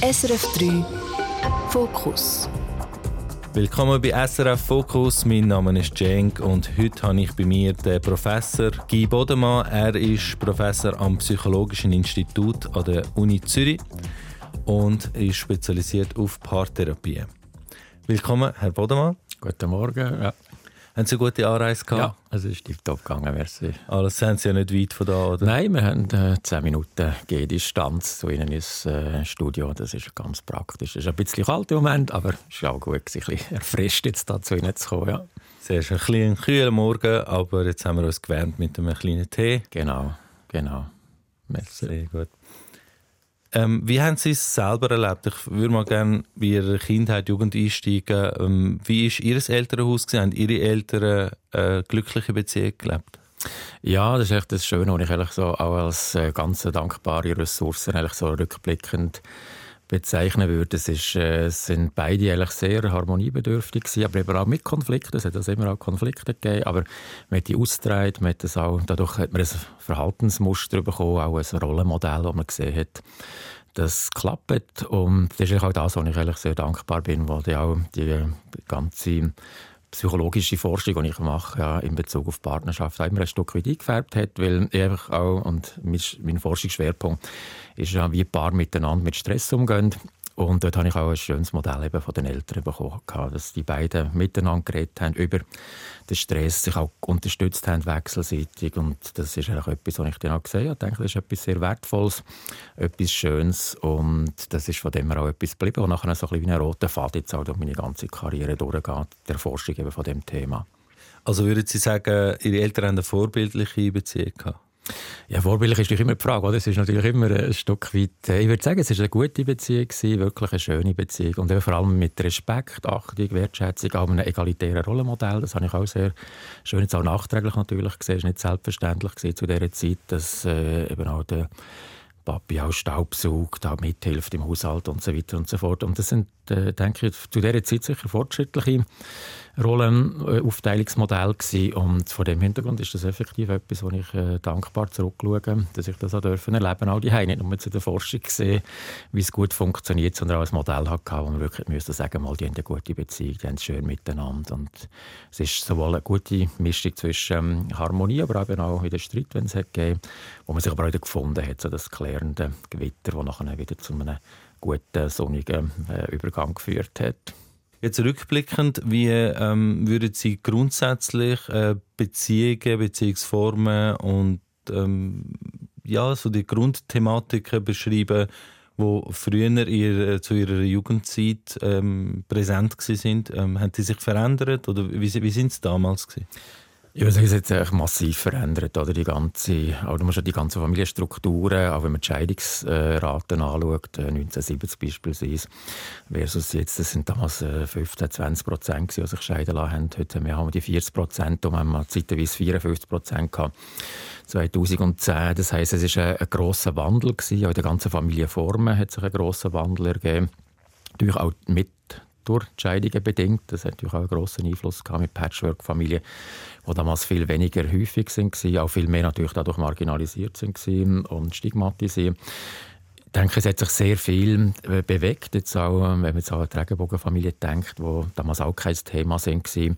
SRF 3 Fokus. Willkommen bei SRF Fokus. Mein Name ist Cenk und heute habe ich bei mir den Professor Guy Bodemann. Er ist Professor am Psychologischen Institut an der Uni Zürich und ist spezialisiert auf Paartherapie. Willkommen, Herr Bodemann. Guten Morgen. Ja. Haben Sie eine gute Anreise gehabt? Ja, es ist tiptop gegangen, merci. Alles sind Sie ja nicht weit von da, oder? Nein, wir haben äh, 10 Minuten Gehdistanz zu Ihnen ins äh, Studio. Das ist ganz praktisch. Es ist ein bisschen kalt im Moment, aber es ist auch gut, sich ein bisschen erfrischt jetzt da zu Ihnen zu kommen. Ja. Sehr schön. Ein bisschen kühler Morgen, aber jetzt haben wir uns gewärmt mit einem kleinen Tee. Genau, genau. Merci. Sehr gut. Ähm, wie haben Sie es selber erlebt? Ich würde mal gerne bei Ihrer Kindheit, Jugend einsteigen. Ähm, wie war Ihr Elternhaus? Haben Ihre Eltern eine glückliche Beziehung gelebt? Ja, das ist echt das Schöne, was ich so auch als äh, ganz dankbare Ressource so rückblickend bezeichnen würde. Es, ist, äh, sind beide eigentlich sehr harmoniebedürftig gewesen, aber eben auch mit Konflikten. Es hat also immer auch Konflikte gegeben, aber man hat die ausgetragen, man hat das auch, dadurch hat man ein Verhaltensmuster bekommen, auch ein Rollenmodell, das man gesehen hat das klappt. Und das ist auch das, wo ich eigentlich sehr dankbar bin, weil die auch die ganze psychologische Forschung, die ich mache, ja, in Bezug auf Partnerschaft, auch immer ein Stück weit eingefärbt hat, weil ich einfach auch, und mein Forschungsschwerpunkt ist ja, wie Paar miteinander mit Stress umgehen. Und dort habe ich auch ein schönes Modell eben von den Eltern bekommen, dass die beiden miteinander geredet haben über den Stress, sich auch unterstützt haben wechselseitig. Und das ist eigentlich etwas, was ich dann auch gesehen habe. Ich denke, das ist etwas sehr Wertvolles, etwas Schönes. Und das ist von dem auch etwas geblieben, was nachher so ein bisschen wie ein roter Faden jetzt auch durch meine ganze Karriere durchgeht, der Forschung eben von dem Thema. Also würden Sie sagen, Ihre Eltern haben eine vorbildliche Beziehung gehabt? Ja, vorbildlich ist natürlich immer die Frage. Oder? Es ist natürlich immer ein Stück weit. Äh, ich würde sagen, es war eine gute Beziehung, wirklich eine schöne Beziehung. Und vor allem mit Respekt, Achtung, Wertschätzung, auch einem egalitären Rollenmodell. Das habe ich auch sehr schön, jetzt auch nachträglich natürlich gesehen. Es war nicht selbstverständlich zu dieser Zeit, dass äh, eben auch der Papi auch Staubsaugt, auch mithilft im Haushalt und so weiter und so fort. Und das sind, äh, denke ich, zu dieser Zeit sicher fortschrittliche Rollenaufteilungsmodell gewesen. Und vor dem Hintergrund ist das effektiv etwas, wo ich äh, dankbar zurückschaue, dass ich das auch dürfen erleben auch die nicht nur zu der Forschung gesehen, wie es gut funktioniert, sondern auch ein Modell hatte, wo man wirklich müsste sagen, mal, die haben eine gute Beziehung, die haben es schön miteinander. Und es ist sowohl eine gute Mischung zwischen ähm, Harmonie, aber eben auch wieder Streit, wenn es hat gegeben, wo man sich aber auch wieder gefunden hat, so das klärende Gewitter, das nachher wieder zu einem guten, sonnigen äh, Übergang geführt hat. Jetzt rückblickend, wie ähm, würden Sie grundsätzlich äh, Beziehungen, Beziehungsformen und ähm, ja, so die Grundthematiken beschreiben, wo früher ihr, zu ihrer Jugendzeit ähm, präsent sind? Ähm, haben die sich verändert oder wie, wie sind sie damals gewesen? Sagen, es hat sich massiv verändert. Oder? Die ganze, oder man die ganzen Familienstrukturen, auch wenn man die Scheidungsraten anschaut, 1970 äh, beispielsweise, versus jetzt, das sind damals 15, äh, 20 Prozent, die sich scheiden lassen haben. Heute haben wir die 40 Prozent und haben wir zeitweise 54 Prozent gehabt. 2010. Das heisst, es war ein, ein grosser Wandel. Gewesen. Auch in den ganzen Familienformen hat sich ein grosser Wandel ergeben. Natürlich auch mit durch bedingt. Das hat natürlich auch einen grossen Einfluss gehabt mit Patchwork-Familien, die damals viel weniger häufig waren, auch viel mehr natürlich dadurch marginalisiert sind und stigmatisiert. Ich denke, es hat sich sehr viel äh, bewegt, jetzt auch, wenn man jetzt an die Regenbogenfamilie denkt, wo damals auch kein Thema sind. Die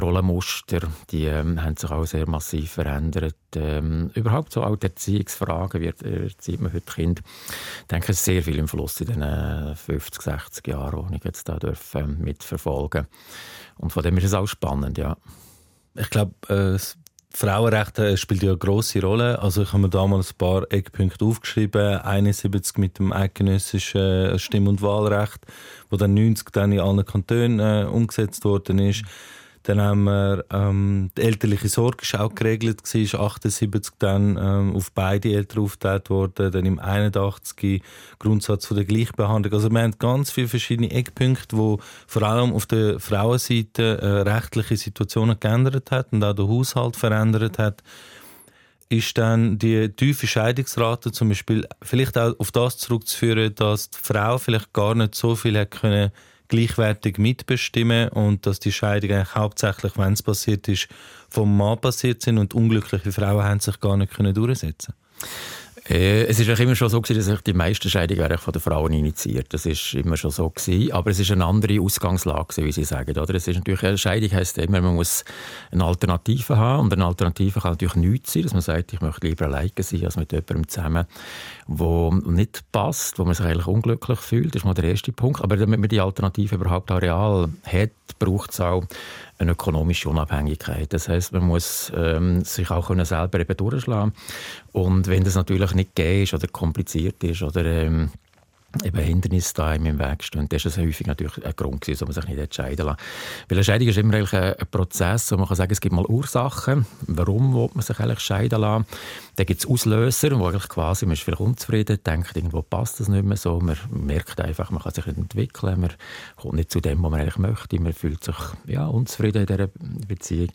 Rollenmuster, die ähm, haben sich auch sehr massiv verändert. Ähm, überhaupt so auch die Erziehungsfragen, wie erzieht man heute Kind, ich denke, es ist sehr viel im Fluss in den 50, 60 Jahren, die ich jetzt da darf, ähm, mitverfolgen Und von dem ist es auch spannend, ja. Ich glaube, äh, Frauenrechte spielt ja eine grosse Rolle. Also ich habe mir da mal ein paar Eckpunkte aufgeschrieben. 71 mit dem eidgenössischen Stimm- und Wahlrecht, wo dann 90 dann in allen Kantonen äh, umgesetzt worden ist. Dann haben wir ähm, die elterliche Sorge ist auch geregelt gewesen, 78 dann ähm, auf beide Eltern aufgeteilt worden, dann im 81 Grundsatz von der Gleichbehandlung. Also wir haben ganz viele verschiedene Eckpunkte, wo vor allem auf der Frauenseite äh, rechtliche Situationen geändert hat und auch der Haushalt verändert hat ist dann die tiefe Scheidungsrate zum Beispiel vielleicht auch auf das zurückzuführen, dass die Frau vielleicht gar nicht so viel hat können gleichwertig mitbestimmen und dass die Scheidung eigentlich hauptsächlich, wenn es passiert ist, vom Mann passiert sind und unglückliche Frauen haben sich gar nicht können durchsetzen. Äh, es ist immer schon so gewesen, dass die meisten Scheidungen von den Frauen initiiert. Das ist immer schon so gewesen. Aber es ist eine andere Ausgangslage, wie Sie sagen. Oder? Es ist natürlich, eine Scheidung heisst immer, man muss eine Alternative haben. Und eine Alternative kann natürlich nichts sein, dass man sagt, ich möchte lieber alleine sein, als mit jemandem zusammen, wo nicht passt, wo man sich eigentlich unglücklich fühlt. Das ist mal der erste Punkt. Aber damit man die Alternative überhaupt auch real hat, braucht es auch eine ökonomische Unabhängigkeit. Das heißt, man muss ähm, sich auch können selber eben durchschlagen. Und wenn das natürlich nicht gegeben ist oder kompliziert ist oder ähm, eben Hindernisse da im Weg stehen, das ist häufig natürlich ein Grund gewesen, man sich nicht entscheiden lassen. Weil eine Scheidung ist immer eigentlich ein, Prozess, wo man kann sagen, es gibt mal Ursachen, warum will man sich eigentlich scheiden lassen. Dann gibt es Auslöser, wo eigentlich quasi, man ist vielleicht unzufrieden, denkt, irgendwo passt das nicht mehr so, man merkt einfach, man kann sich nicht entwickeln, man kommt nicht zu dem, was man eigentlich möchte, man fühlt sich ja, unzufrieden in dieser Beziehung.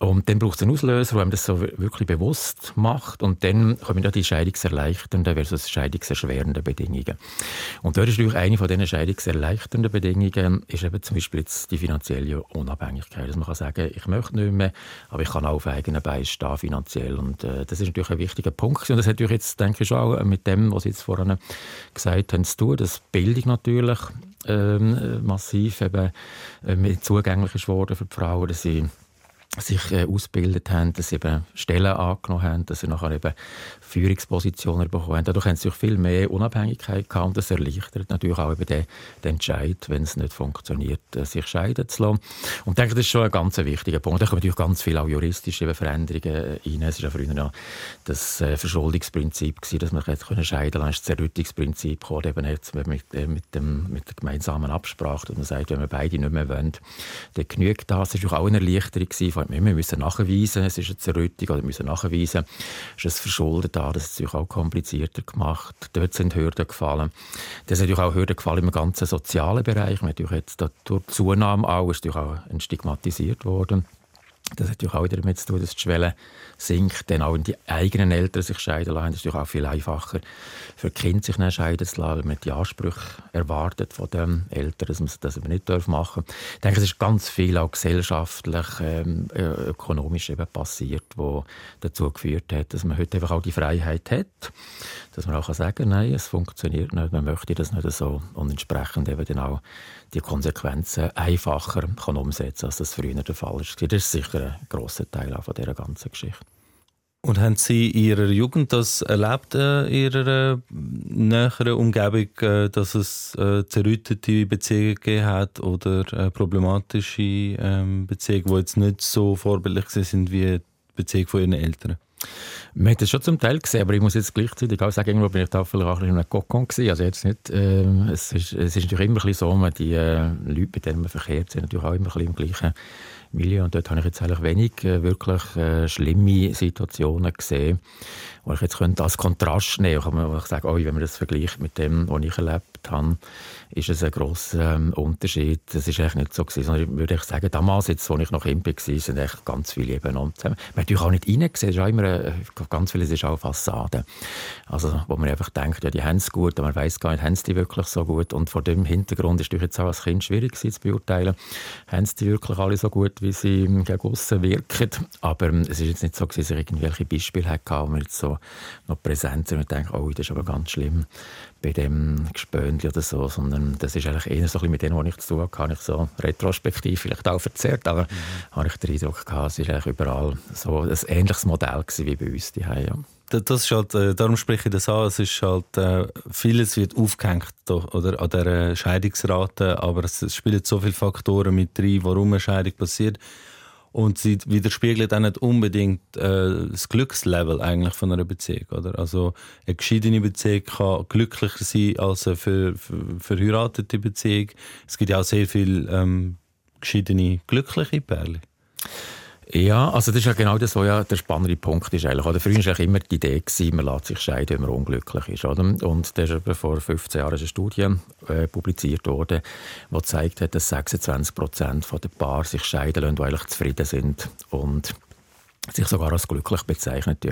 Und dann braucht es einen Auslöser, der einem das so wirklich bewusst macht. Und dann kommen die scheidungserleichternden versus scheidungserschwerenden Bedingungen. Und dort ist natürlich eine von diesen scheidungserleichternden Bedingungen ist eben zum Beispiel jetzt die finanzielle Unabhängigkeit. Dass man kann sagen, ich möchte nicht mehr, aber ich kann auch auf eigenen Beinen stehen finanziell. Und äh, das ist natürlich ein wichtiger Punkt. Und das hat natürlich jetzt, denke ich, auch mit dem, was Sie jetzt vorhin gesagt haben, zu tun. dass Bildung natürlich ähm, massiv eben, äh, zugänglich ist worden für die Frauen, dass sie sich äh, ausgebildet haben, dass sie eben Stellen angenommen haben, dass sie nachher eben Führungspositionen bekommen haben. Dadurch haben sie viel mehr Unabhängigkeit gehabt und das erleichtert natürlich auch eben den, den Entscheid, wenn es nicht funktioniert, äh, sich scheiden zu lassen. Und ich denke, das ist schon ein ganz wichtiger Punkt. Da kommen natürlich ganz viele auch juristische Veränderungen rein. Es ist ja früher noch das äh, Verschuldungsprinzip gewesen, dass man jetzt können scheiden lassen, das Zerrüttungsprinzip gekommen, eben jetzt mit, äh, mit, dem, mit der gemeinsamen Absprache, dass man sagt, wenn wir beide nicht mehr wollen, dann genügt das. Das war auch eine Erleichterung gewesen, wir müssen nachweisen, es ist eine Zerrüttung, oder wir müssen nachweisen, es ist ein Verschulden da, das ist natürlich auch komplizierter gemacht. Dort sind Hürden gefallen. Das sind natürlich auch Hürden gefallen im ganzen sozialen Bereich. Natürlich jetzt durch die Zunahme auch, ist natürlich auch stigmatisiert worden. Das hat natürlich auch wieder damit zu tun, dass die Schwelle sinkt, dann auch wenn die eigenen Eltern sich scheiden lassen. Ist natürlich auch viel einfacher für Kinder, sich dann scheiden zu lassen, weil man die Ansprüche erwartet von den Eltern, dass man das aber nicht machen darf. Ich denke, es ist ganz viel auch gesellschaftlich, ähm, äh, ökonomisch eben passiert, wo dazu geführt hat, dass man heute einfach auch die Freiheit hat, dass man auch sagen kann, nein, es funktioniert nicht, man möchte das nicht so und entsprechend eben dann auch die Konsequenzen einfacher kann umsetzen als das früher der Fall war. Das ist sicher ein grosser Teil auch von dieser ganzen Geschichte. Und haben Sie in Ihrer Jugend das erlebt, äh, in Ihrer äh, näheren Umgebung, äh, dass es zerrüttete Beziehungen gegeben hat oder problematische ähm, Beziehungen, die jetzt nicht so vorbildlich sind wie die Beziehung von Ihren Eltern? Man hat das schon zum Teil gesehen, aber ich muss jetzt gleichzeitig auch sagen, irgendwo bin ich da vielleicht auch ein bisschen Kokon gewesen. Also jetzt nicht, äh, es, ist, es ist natürlich immer ein bisschen so, man die äh, Leute, mit denen man verkehrt, sind natürlich auch immer ein bisschen im gleichen Milieu. Und dort habe ich jetzt eigentlich wenig äh, wirklich äh, schlimme Situationen gesehen, wo ich jetzt könnte als Kontrast nehmen könnte. Wo ich sage, oh, wenn man das vergleicht mit dem, was ich erlebt habe, ist es ein grosser ähm, Unterschied. Das ist eigentlich nicht so gewesen, sondern würde ich sagen, damals, jetzt, als ich noch Kind war, sind echt ganz viele eben zusammen. Man hat auch nicht reingesehen, es ist auch immer, äh, ganz vieles ist auch Fassade. Also, wo man einfach denkt, ja, die haben es gut, aber man weiß gar nicht, haben sie die wirklich so gut? Und vor dem Hintergrund ist es jetzt auch als Kind schwierig zu beurteilen, haben sie die wirklich alle so gut, wie sie gegen aussen wirken. Aber ähm, es ist jetzt nicht so, dass ich irgendwelche Beispiele hatte, wo man jetzt so noch präsent sind und denkt, oh, das ist aber ganz schlimm bei dem Gespöndli oder so, sondern das ist eigentlich eher so ein bisschen mit dem, was ich zu tun habe, ich so retrospektiv vielleicht auch verzerrt, aber mhm. habe ich den Eindruck gehabt, es war eigentlich überall so ein ähnliches Modell wie bei uns die ja. Das ist halt, äh, darum spreche ich das an, es ist halt, äh, vieles wird aufgehängt oder, an der Scheidungsrate, aber es spielen so viele Faktoren mit rein, warum eine Scheidung passiert. Und sie widerspiegelt auch nicht unbedingt äh, das Glückslevel eigentlich von einer Beziehung. Oder? Also eine geschiedene Beziehung kann glücklicher sein als eine ver, ver, verheiratete Beziehung. Es gibt ja auch sehr viele ähm, geschiedene, glückliche Pärchen. Ja, also das ist ja genau das, was ja der spannende Punkt ist eigentlich. Oder früher war eigentlich immer die Idee, gewesen, man lässt sich scheiden, wenn man unglücklich ist. Oder? Und da ist vor 15 Jahren eine Studie äh, publiziert worden, die gezeigt hat, dass 26 Prozent der Paare sich scheiden lassen, die eigentlich zufrieden sind. Und sich sogar als glücklich bezeichnet.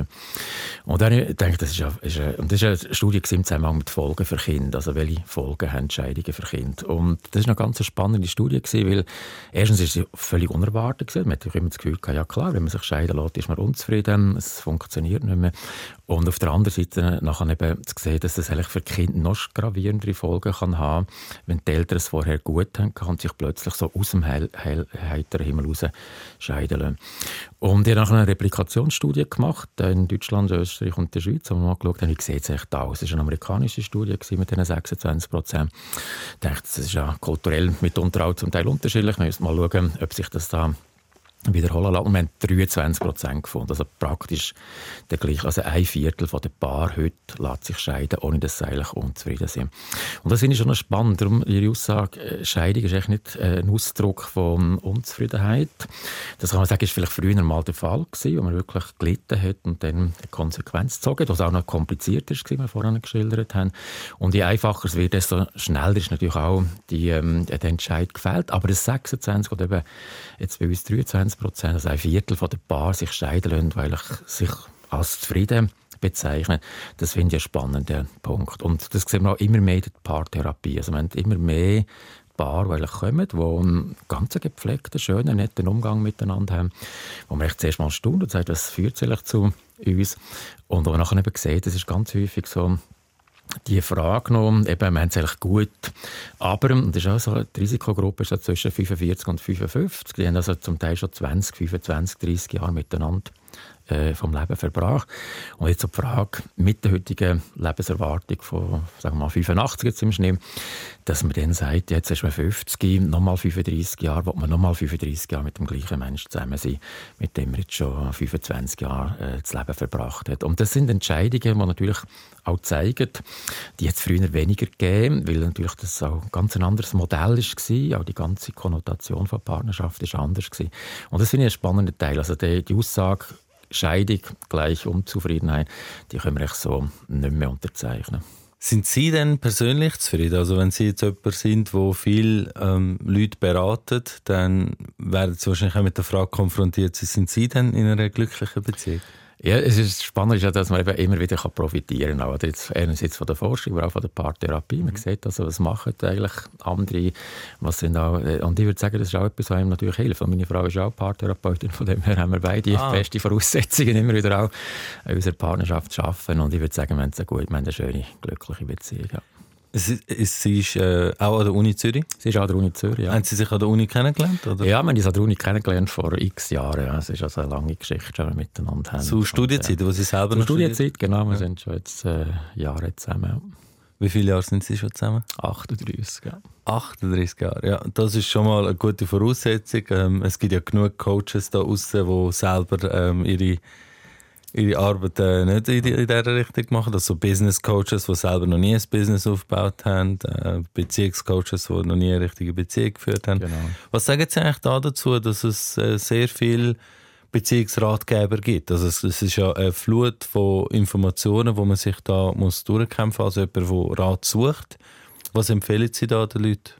Und dann denke ich, das ist, eine, das ist eine Studie im Zusammenhang mit Folgen für Kinder, also welche Folgen haben Scheidungen für Kinder. Und das ist eine ganz spannende Studie gewesen, weil erstens ist sie völlig unerwartet gewesen. Man hat immer das Gefühl gehabt, ja klar, wenn man sich scheiden lässt, ist man unzufrieden, es funktioniert nicht mehr. Und auf der anderen Seite nachher eben zu sehen, dass das eigentlich für Kinder noch gravierendere Folgen kann haben, wenn die Eltern es vorher gut haben, kann sich plötzlich so aus dem heiteren Himmel raus scheiden lassen. Und ich habe Replikationsstudie gemacht in Deutschland, Österreich und der Schweiz, wo wir mal geschaut haben, wie sieht es echt aus. Es war eine amerikanische Studie mit diesen 26 Prozent. Ich dachte, das ist ja kulturell mitunter auch zum Teil unterschiedlich. Wir müssen mal schauen, ob sich das da wiederholen lassen. Und wir haben 23 Prozent gefunden. Also praktisch der gleiche. Also ein Viertel von den Paar heute lässt sich scheiden, ohne dass sie eigentlich unzufrieden sind. Und das finde ich schon spannend. Darum Ihre Aussage, äh, Scheidung ist eigentlich nicht äh, ein Ausdruck von Unzufriedenheit. Das kann man sagen, ist vielleicht früher mal der Fall gewesen, wo man wirklich gelitten hat und dann eine Konsequenz gezogen was auch noch komplizierter ist, wie wir vorhin geschildert haben. Und je einfacher es wird, desto schneller ist natürlich auch die, ähm, der Entscheid gefällt. Aber das 26 oder eben jetzt bei uns 23 Prozent, also ein Viertel der Paar sich scheiden lassen, weil ich sich als zufrieden bezeichnen. Das finde ich einen spannenden Punkt. Und das sehen wir auch immer mehr in der Paartherapie. Also wir haben immer mehr Paare, die kommen, die einen ganz gepflegten, schönen, netten Umgang miteinander haben, wo man echt zuerst mal staunt und sagt, was führt sich zu uns? Und wo man nachher eben sieht, das ist ganz häufig so, die Frage noch, eben, wir haben es eigentlich gut, aber, und das ist auch so, die Risikogruppe ist so zwischen 45 und 55, die haben also zum Teil schon 20, 25, 30 Jahre miteinander äh, vom Leben verbracht. Und jetzt so die Frage, mit der heutigen Lebenserwartung von, sagen wir mal, 85 jetzt im Schnitt, dass man dann sagt, jetzt ist man 50, nochmal 35 Jahre, wo man nochmal 35 Jahre mit dem gleichen Menschen zusammen sein, mit dem man jetzt schon 25 Jahre äh, das Leben verbracht hat. Und das sind Entscheidungen, die natürlich auch zeigen, die jetzt früher weniger gegeben, weil natürlich das auch ein ganz anderes Modell war, auch die ganze Konnotation von Partnerschaft ist anders. Und das finde ich ein spannender Teil. Also die, die Aussage, Scheidung gleich Unzufriedenheit, die können wir so nicht mehr unterzeichnen. Sind Sie denn persönlich zufrieden? Also wenn Sie jetzt jemand sind, wo viel ähm, Leute beraten, dann werden Sie wahrscheinlich auch mit der Frage konfrontiert, sind Sie denn in einer glücklichen Beziehung? Ja, es ist spannend, dass man eben immer wieder profitieren kann. Jetzt einerseits von der Forschung, aber auch von der Paartherapie. Man mhm. sieht also, was machen eigentlich andere, was sind auch, äh, und ich würde sagen, das ist auch etwas, was einem natürlich hilft. meine Frau ist auch Paartherapeutin, von dem her haben wir beide ah. beste Voraussetzungen, immer wieder auch in unserer Partnerschaft zu arbeiten. Und ich würde sagen, wir haben eine, gute, wir haben eine schöne, glückliche Beziehung. Ja. Sie, sie ist äh, auch an der Uni Zürich? Sie ist auch an der Uni Zürich, ja. Haben Sie sich an der Uni kennengelernt? Oder? Ja, wir haben uns an der Uni kennengelernt vor x Jahren. Ja. Es ist also eine lange Geschichte, die wir miteinander haben. Zu Studienzeit, wo Sie selber Zu Studienzeit, genau. Wir ja. sind schon jetzt äh, Jahre zusammen. Wie viele Jahre sind Sie schon zusammen? 38, ja. 38 Jahre, ja. Das ist schon mal eine gute Voraussetzung. Ähm, es gibt ja genug Coaches da draußen, die selber ähm, ihre ihre Arbeit äh, nicht in, die, in dieser Richtung machen. Also Business Coaches, die selber noch nie ein Business aufgebaut haben, äh, Beziehungscoaches, die noch nie eine richtige Beziehung geführt haben. Genau. Was sagen Sie eigentlich da dazu, dass es äh, sehr viel Beziehungsratgeber gibt? Also es, es, ist ja eine Flut von Informationen, wo man sich da muss durchkämpfen muss, also jemand, der Rat sucht. Was empfehlen Sie da den Leuten?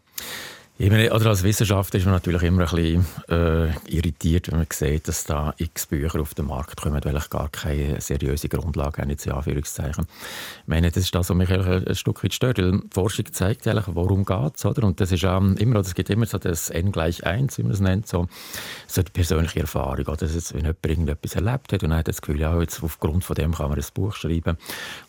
Ich meine, oder als Wissenschaftler ist man natürlich immer ein bisschen äh, irritiert, wenn man sieht, dass da x Bücher auf den Markt kommen, weil ich gar keine seriöse Grundlage habe, in Anführungszeichen. Ich meine, das ist das, was mich ein Stück weit stört, die Forschung zeigt eigentlich, worum geht es, oder? Und das ist ähm, immer, es gibt immer so das N gleich 1, wie man es nennt, so, so die persönliche Erfahrung, oder? Das ist, wenn jemand irgendetwas erlebt hat und hat das Gefühl, ja, jetzt aufgrund von dem kann man ein Buch schreiben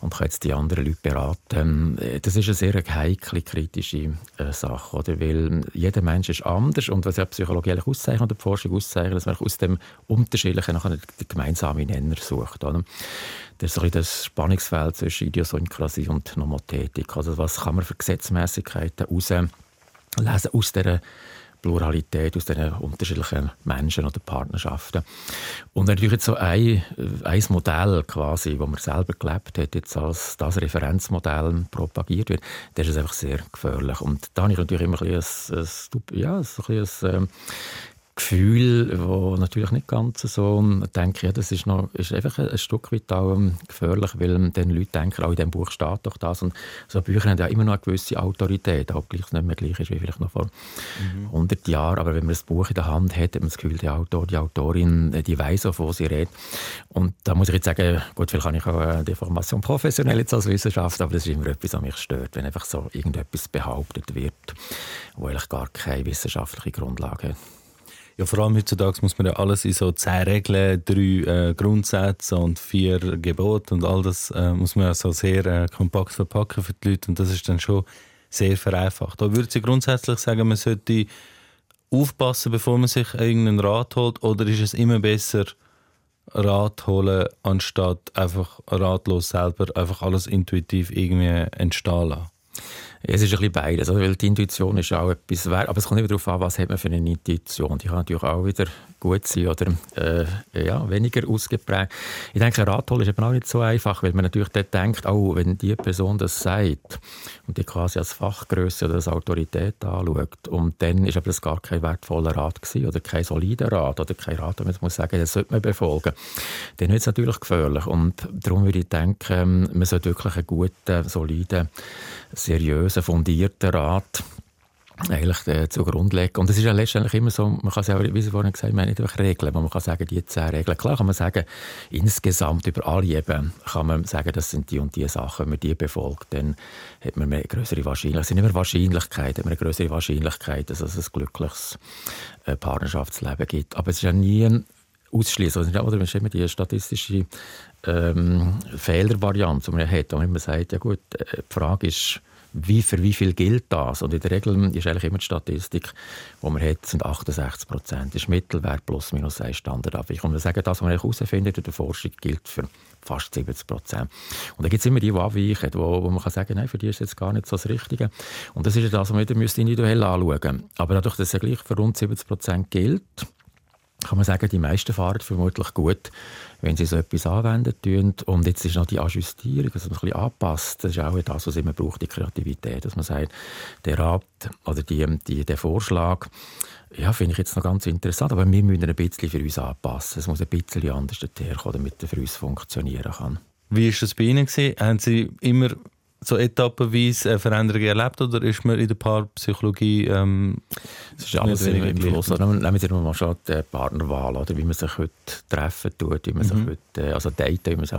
und kann jetzt die anderen Leute beraten. Das ist eine sehr heikle, kritische äh, Sache, oder? Weil jeder Mensch ist anders und was ja Psychologie auszeichnet, oder die Forschung auszeichnet, dass man aus dem Unterschiedlichen nachher den gemeinsamen Nenner sucht. Oder? Das ist so das Spannungsfeld zwischen Idiosynkrasie und Nomothetik. Also was kann man für Gesetzmäßigkeiten herauslesen aus dieser Pluralität aus den unterschiedlichen Menschen oder Partnerschaften. Und natürlich jetzt so ein, ein Modell quasi, wo man selber gelebt hat, jetzt als das Referenzmodell propagiert wird, das ist einfach sehr gefährlich. Und da habe ich natürlich immer ein, bisschen ein, ein, ja, ein, bisschen ein Gefühl, wo natürlich nicht ganz so, denke ja, das ist, noch, ist einfach ein, Stück weit auch ähm, gefährlich, weil dann Leute denken, auch in diesem Buch steht doch das und so Bücher haben ja immer noch eine gewisse Autorität, obgleich es nicht mehr gleich ist wie vielleicht noch vor mhm. 100 Jahren, aber wenn man das Buch in der Hand hat, hat man das Gefühl, der Autor, die Autorin, äh, die weiß, wovon sie redet und da muss ich jetzt sagen, gut, vielleicht kann ich auch äh, die Formation professionell jetzt als Wissenschaftler, aber das ist immer etwas, was mich stört, wenn einfach so irgendetwas behauptet wird, wo eigentlich gar keine wissenschaftliche Grundlage hat. Ja, vor allem heutzutage muss man ja alles in so zehn Regeln, drei äh, Grundsätze und vier Gebote und all das äh, muss man ja so sehr äh, kompakt verpacken für die Leute und das ist dann schon sehr vereinfacht. Da würde ich grundsätzlich sagen, man sollte aufpassen, bevor man sich irgendeinen Rat holt oder ist es immer besser, Rat holen, anstatt einfach ratlos selber einfach alles intuitiv irgendwie entstehen lassen? Es ist ein bisschen beides, oder? weil die Intuition ist auch etwas wert, aber es kommt immer darauf an, was hat man für eine Intuition. Die kann natürlich auch wieder gut sein oder äh, ja, weniger ausgeprägt. Ich denke, ein Ratholen ist eben auch nicht so einfach, weil man natürlich dort denkt, oh, wenn die Person das sagt und die quasi als Fachgröße oder als Autorität anschaut und dann ist aber das gar kein wertvoller Rat gewesen oder kein solider Rat oder kein Rat, man muss sagen, das sollte man befolgen, dann wird es natürlich gefährlich und darum würde ich denken, man sollte wirklich einen guten, soliden, seriösen, fundierten Rat eigentlich äh, zugrunde legen. Und es ist ja letztendlich immer so, man kann es ja, wie Sie vorhin gesagt haben, nicht einfach Regeln, man kann sagen, die zehn Regeln. Klar kann man sagen, insgesamt über alle eben kann man sagen, das sind die und die Sachen, wenn man die befolgt, dann hat man eine größere Wahrscheinlichkeit. Es sind immer Wahrscheinlichkeiten, hat man eine größere Wahrscheinlichkeit, dass es ein glückliches äh, Partnerschaftsleben gibt. Aber es ist ja nie ausschließen. Oder man immer die statistische ähm, Fehlervariante, die man hat, wo man sagt, ja gut, äh, die Frage ist, wie, für wie viel gilt das? Und in der Regel ist eigentlich immer die Statistik, die man hat, sind 68 Prozent. Das ist Mittelwert plus minus ein Standardabweichung. Und wir sagen, das, was man herausfindet in der Forschung, gilt für fast 70 Prozent. Und da gibt es immer die, die abweichen, wo, wo man kann sagen, nein, für die ist jetzt gar nicht so das Richtige. Und das ist das, was man wieder individuell anschauen müsste. Aber dadurch, dass es gleich für rund 70 Prozent gilt, kann man sagen, die meisten fahren vermutlich gut, wenn sie so etwas anwenden. Und jetzt ist noch die Ajustierung, dass man ein bisschen anpasst. Das ist auch das, was immer braucht, die Kreativität. Dass man sagt, der Rat oder die, die, der Vorschlag, ja, finde ich jetzt noch ganz interessant, aber wir müssen ein bisschen für uns anpassen. Es muss ein bisschen anders herkommen, damit er für uns funktionieren kann. Wie war das bei Ihnen? Haben Sie immer so etappenweise Veränderungen erlebt oder ist man in der Paarpsychologie ähm, das ist alles im, im Fluss. Nehmen wir mal schon die Partnerwahl, oder wie man sich heute treffen tut, wie man mhm. sich heute, äh, also daten, wie man sich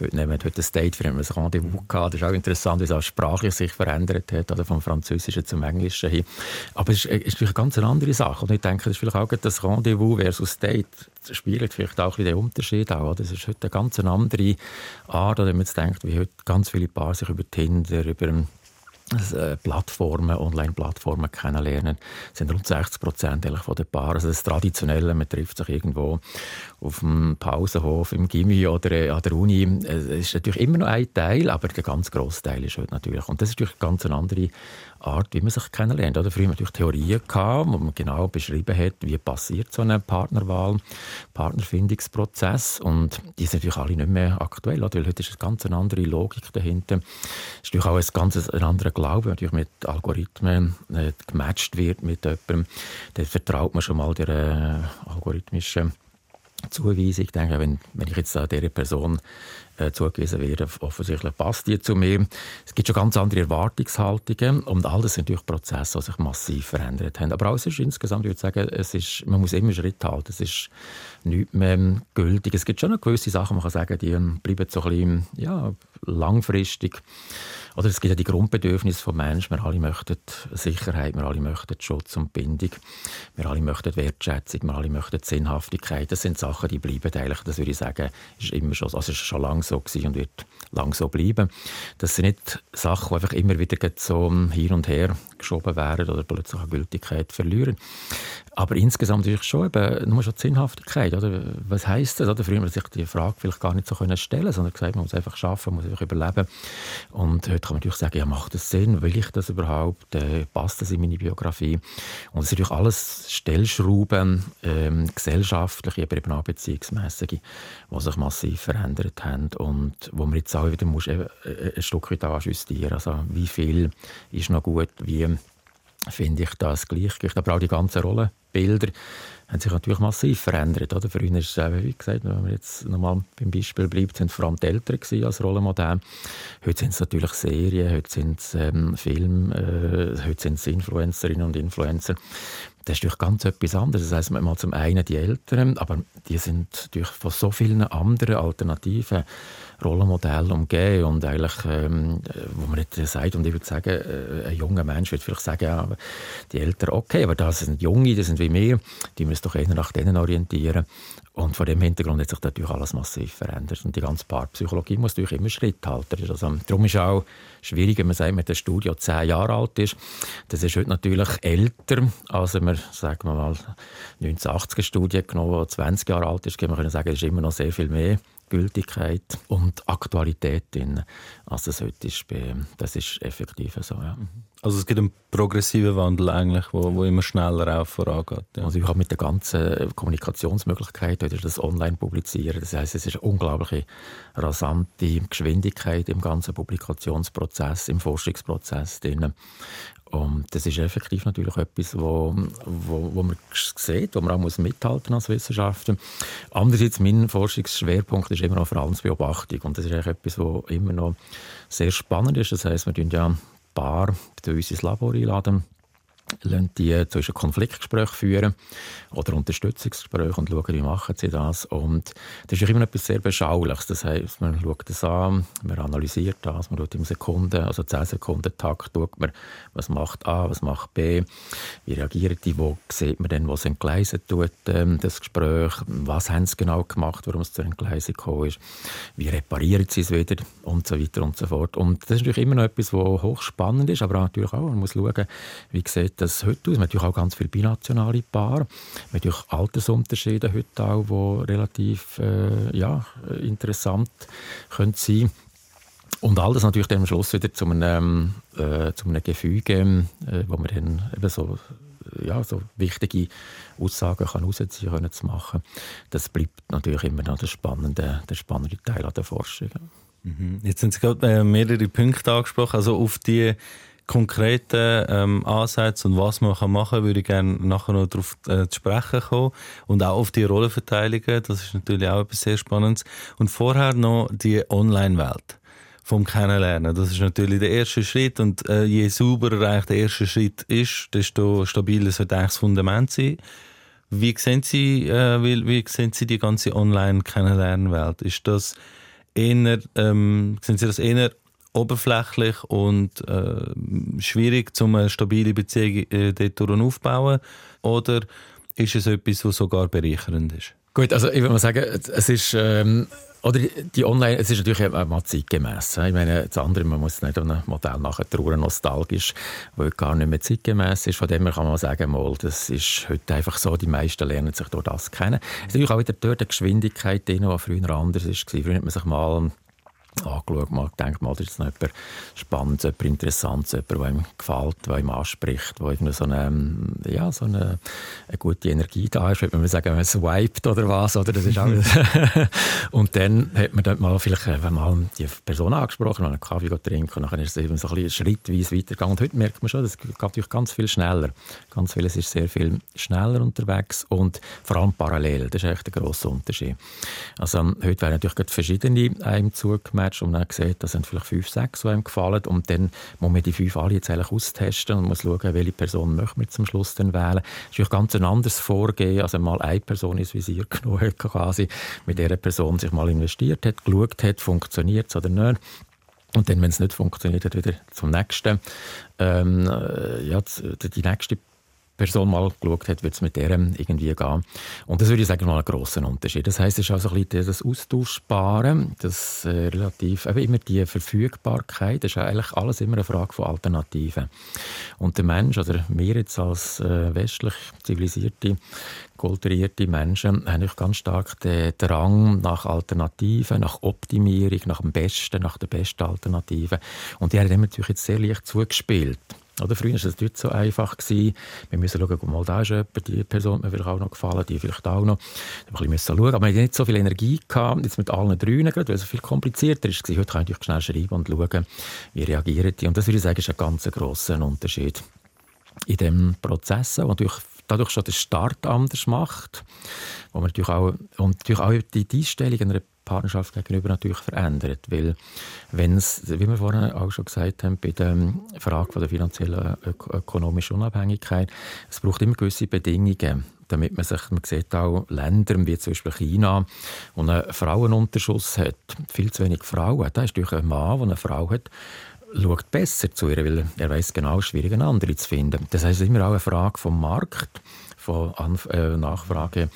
heute nehmen heute ein Date, für ein Rendezvous gehabt. Das ist auch interessant, wie es auch sprachlich sich verändert hat, oder vom Französischen zum Englischen hin. Aber es ist, ist natürlich eine ganz andere Sache. Und ich denke, das ist vielleicht auch das Rendezvous versus Date spiegelt vielleicht auch den Unterschied auch. Das ist heute eine ganz andere Art, wenn man jetzt denkt, wie heute ganz viele Paare sich über Tinder, über äh, Plattformen, Online-Plattformen kennenlernen, sind rund 60 Prozent von den Paaren. Also das Traditionelle, man trifft sich irgendwo auf dem Pausenhof, im Gimmi oder äh, an der Uni. Es ist natürlich immer noch ein Teil, aber der ganz grosse Teil ist heute natürlich. Und das ist natürlich ganz eine andere Art, wie man sich kennenlernt. Oder früher natürlich Theorien gehabt, wo man genau beschrieben hat, wie passiert so eine Partnerwahl, Partnerfindungsprozess. Und die sind natürlich alle nicht mehr aktuell, oder? weil heute ist eine ganz andere Logik dahinter. Es ist natürlich auch ein ganz anderer Glaube, natürlich mit Algorithmen äh, gematcht wird mit jemandem. Dann vertraut man schon mal der äh, algorithmischen Zuweisung. Ich denke, wenn, wenn ich jetzt dieser Person äh, zugewiesen werde, offensichtlich passt die zu mir. Es gibt schon ganz andere Erwartungshaltungen und all das sind natürlich Prozesse, die sich massiv verändert haben. Aber auch es ist insgesamt, ich würde sagen, es ist, man muss immer Schritt halten. Es ist nichts mehr gültig. Es gibt schon noch gewisse Sachen, man kann sagen, die bleiben so ein bisschen ja, langfristig oder es gibt ja die Grundbedürfnisse des Menschen. Wir alle möchten Sicherheit, wir alle möchten Schutz und Bindung, wir alle möchten Wertschätzung, wir alle möchten Sinnhaftigkeit. Das sind Sachen, die bleiben eigentlich, das würde ich sagen, ist immer schon, also ist schon lange so gewesen und wird lang so bleiben. Das sind nicht Sachen, die einfach immer wieder so hin und her geschoben werden oder plötzlich eine Gültigkeit verlieren. Aber insgesamt ist schon eben nur schon die Sinnhaftigkeit. Oder? Was heisst das? Oder? Früher man sich die Frage vielleicht gar nicht so können stellen sondern gesagt, man muss einfach schaffen, man muss einfach überleben. Und heute kann man natürlich sagen, ja, macht das Sinn? Will ich das überhaupt? Äh, passt das in meine Biografie? Und es sind natürlich alles Stellschrauben, ähm, gesellschaftliche, aber eben auch beziehungsmässige, die sich massiv verändert haben und wo man jetzt auch wieder muss, äh, ein Stück weit justieren Also wie viel ist noch gut, wie finde ich das Gleichgewicht, aber auch die ganzen Rollen Bilder haben sich natürlich massiv verändert. Oder? Früher ist es, wie gesagt, wenn man jetzt nochmal beim Beispiel bleibt, sind vor allem die Eltern als Rollenmodell. Heute sind es natürlich Serien, heute sind es ähm, Filme, äh, heute sind es Influencerinnen und Influencer. Das ist natürlich ganz etwas anderes. Das heisst, man mal zum einen die Eltern, aber die sind natürlich von so vielen anderen Alternativen Rollenmodell umgeben und eigentlich, ähm, wo man nicht sagt, und ich würde sagen, äh, ein junger Mensch würde vielleicht sagen, ja, die Eltern, okay, aber das sind Junge, das sind wie wir, die müssen doch eher nach denen orientieren. Und vor dem Hintergrund hat sich natürlich alles massiv verändert. Und die ganze Paarpsychologie muss natürlich immer Schritt halten. Also, darum ist es auch schwierig, wenn man sagt, wenn der Studio zehn Jahre alt ist. Das ist heute natürlich älter, als wenn man, sagen wir mal, 1980er Studie genommen, die 20 Jahre alt ist, kann man sagen, es ist immer noch sehr viel mehr Gültigkeit und Aktualität drin, als das heute ist. Das ist effektiv so, ja. Also es gibt einen progressiven Wandel eigentlich, wo, wo immer schneller auch vorangeht. Ja. Also ich habe mit der ganzen Kommunikationsmöglichkeit oder das Online publizieren. Das heißt, es ist eine unglaubliche rasante Geschwindigkeit im ganzen Publikationsprozess, im Forschungsprozess drin. Und das ist effektiv natürlich etwas, wo, wo, wo man sieht, wo man auch muss mithalten als Wissenschaftler. Andererseits, mein Forschungsschwerpunkt ist immer noch Verhaltensbeobachtung. Und das ist eigentlich etwas, was immer noch sehr spannend ist. Das heißt, wir tun ja paar zu uns ins Labor einladen lassen die zwischen Konfliktgesprächen führen oder Unterstützungsgespräche und schauen, wie machen sie das. Und das ist immer etwas sehr Beschauliches. Das heißt, man schaut das an, man analysiert das, man schaut im Sekunden, also 10 Sekunden Takt, man, was macht A, was macht B, wie reagieren die, wo sieht man dann, was entgleisen tut, ähm, das Gespräch, was haben sie genau gemacht, warum es zur Entgleisung gekommen ist, wie reparieren sie es wieder und so weiter und so fort. Und das ist natürlich immer noch etwas, was hochspannend ist, aber natürlich auch, man muss schauen, wie sieht das heute aus. Man hat natürlich auch ganz viele binationale Paare. Man hat natürlich Altersunterschiede heute auch, die relativ äh, ja, interessant können sein und all das natürlich dann am Schluss wieder zu einem, äh, zu einem Gefüge, äh, wo man dann eben so, ja, so wichtige Aussagen kann rausziehen können zu machen. Das bleibt natürlich immer noch der spannende, der spannende Teil an der Forschung. Mhm. Jetzt sind Sie gerade äh, mehrere Punkte angesprochen, also auf die konkreten ähm, Ansätze und was man machen kann, würde ich gerne nachher noch darauf äh, zu sprechen kommen. Und auch auf die Rollenverteilungen, das ist natürlich auch etwas sehr Spannendes. Und vorher noch die Online-Welt vom Kennenlernen. Das ist natürlich der erste Schritt und äh, je sauberer eigentlich der erste Schritt ist, desto stabiler sollte eigentlich das Fundament sein. Wie sehen Sie, äh, wie, wie sehen Sie die ganze Online-Kennenlernwelt? Ist das eher, ähm, sind Sie das eher oberflächlich und äh, schwierig, um eine stabile Beziehung äh, dort aufzubauen? Oder ist es etwas, was sogar bereichernd ist? Gut, also ich würde mal sagen, es ist... Ähm oder die Online, es ist natürlich auch zeitgemäß. Ich meine, das andere, man muss nicht einem Modell nachher trauern, nostalgisch, weil gar nicht mehr zeitgemäß ist. Von dem her kann man sagen, mal, das ist heute einfach so, die meisten lernen sich durch das kennen. Es ist natürlich auch wieder dort eine Geschwindigkeit drin, die früher anders war. Früher hat man sich mal angeschaut, mal gedacht, mal, das ist noch jemand Spannendes, jemand Interessantes, jemand, der einem gefällt, der einem anspricht, wo irgendwie so eine, ja, so eine, eine gute Energie da ist, wenn man sagen, man swiped oder was, oder? Das ist auch und dann hat man dort mal vielleicht äh, mal die Person angesprochen, einen Kaffee trinken und dann ist es eben so ein bisschen schrittweise weitergegangen. Und heute merkt man schon, das geht natürlich ganz viel schneller. Ganz vieles ist sehr viel schneller unterwegs und vor allem parallel, das ist echt der grosse Unterschied. Also heute werden natürlich verschiedene einem zugemeldet Match und dann sieht, das sind vielleicht fünf, sechs, die einem gefallen und dann muss man die fünf alle jetzt eigentlich austesten und muss schauen, welche Person möchte man zum Schluss dann wählen. Das ist ganz ein anderes Vorgehen, als mal eine Person ins Visier genommen hat, quasi mit dieser Person sich mal investiert hat, geschaut hat, funktioniert es oder nicht. Und dann, wenn es nicht funktioniert hat, wieder zum nächsten. Ähm, äh, ja, die nächste Person mal geschaut hat, wird es mit der irgendwie gehen. Und das würde ich sagen, mal einen grossen Unterschied. Das heißt, es ist also ein bisschen das Austauschbare, das äh, relativ, eben immer die Verfügbarkeit, das ist eigentlich alles immer eine Frage von Alternativen. Und der Mensch, also wir jetzt als äh, westlich zivilisierte, kulturierte Menschen, haben ganz stark den Drang nach Alternativen, nach Optimierung, nach dem Besten, nach der besten Alternative. Und die haben natürlich jetzt sehr leicht zugespielt. Oder früher war es nicht so einfach. Gewesen. Wir müssen schauen, mal da ist jemand, die Person hat mir auch noch gefallen, die vielleicht auch noch. Wir müssen schauen. Aber wir hatten nicht so viel Energie gehabt, jetzt mit allen drei, weil es viel komplizierter war. Heute kann ich schnell schreiben und schauen, wie reagieren die. Und das würde ich sagen, ist ein ganz grosser Unterschied in diesem Prozess. Und natürlich dadurch schon den Start anders macht, wo man natürlich auch, und natürlich auch die Einstellung einer Partnerschaft gegenüber natürlich verändert, weil wenn es, wie wir vorhin auch schon gesagt haben, bei der Frage der finanziellen ökonomischen Unabhängigkeit, es braucht immer gewisse Bedingungen, damit man sich, man sieht auch Länder wie zum Beispiel China, wo einen Frauenunterschuss hat, viel zu wenig Frauen, da ist durch ein Mann, der eine Frau hat, schaut besser zu ihr, weil er weiß genau, es ist schwierig, eine andere zu finden. Das heißt, es ist immer auch eine Frage vom Markt, von Anf äh, Nachfrage.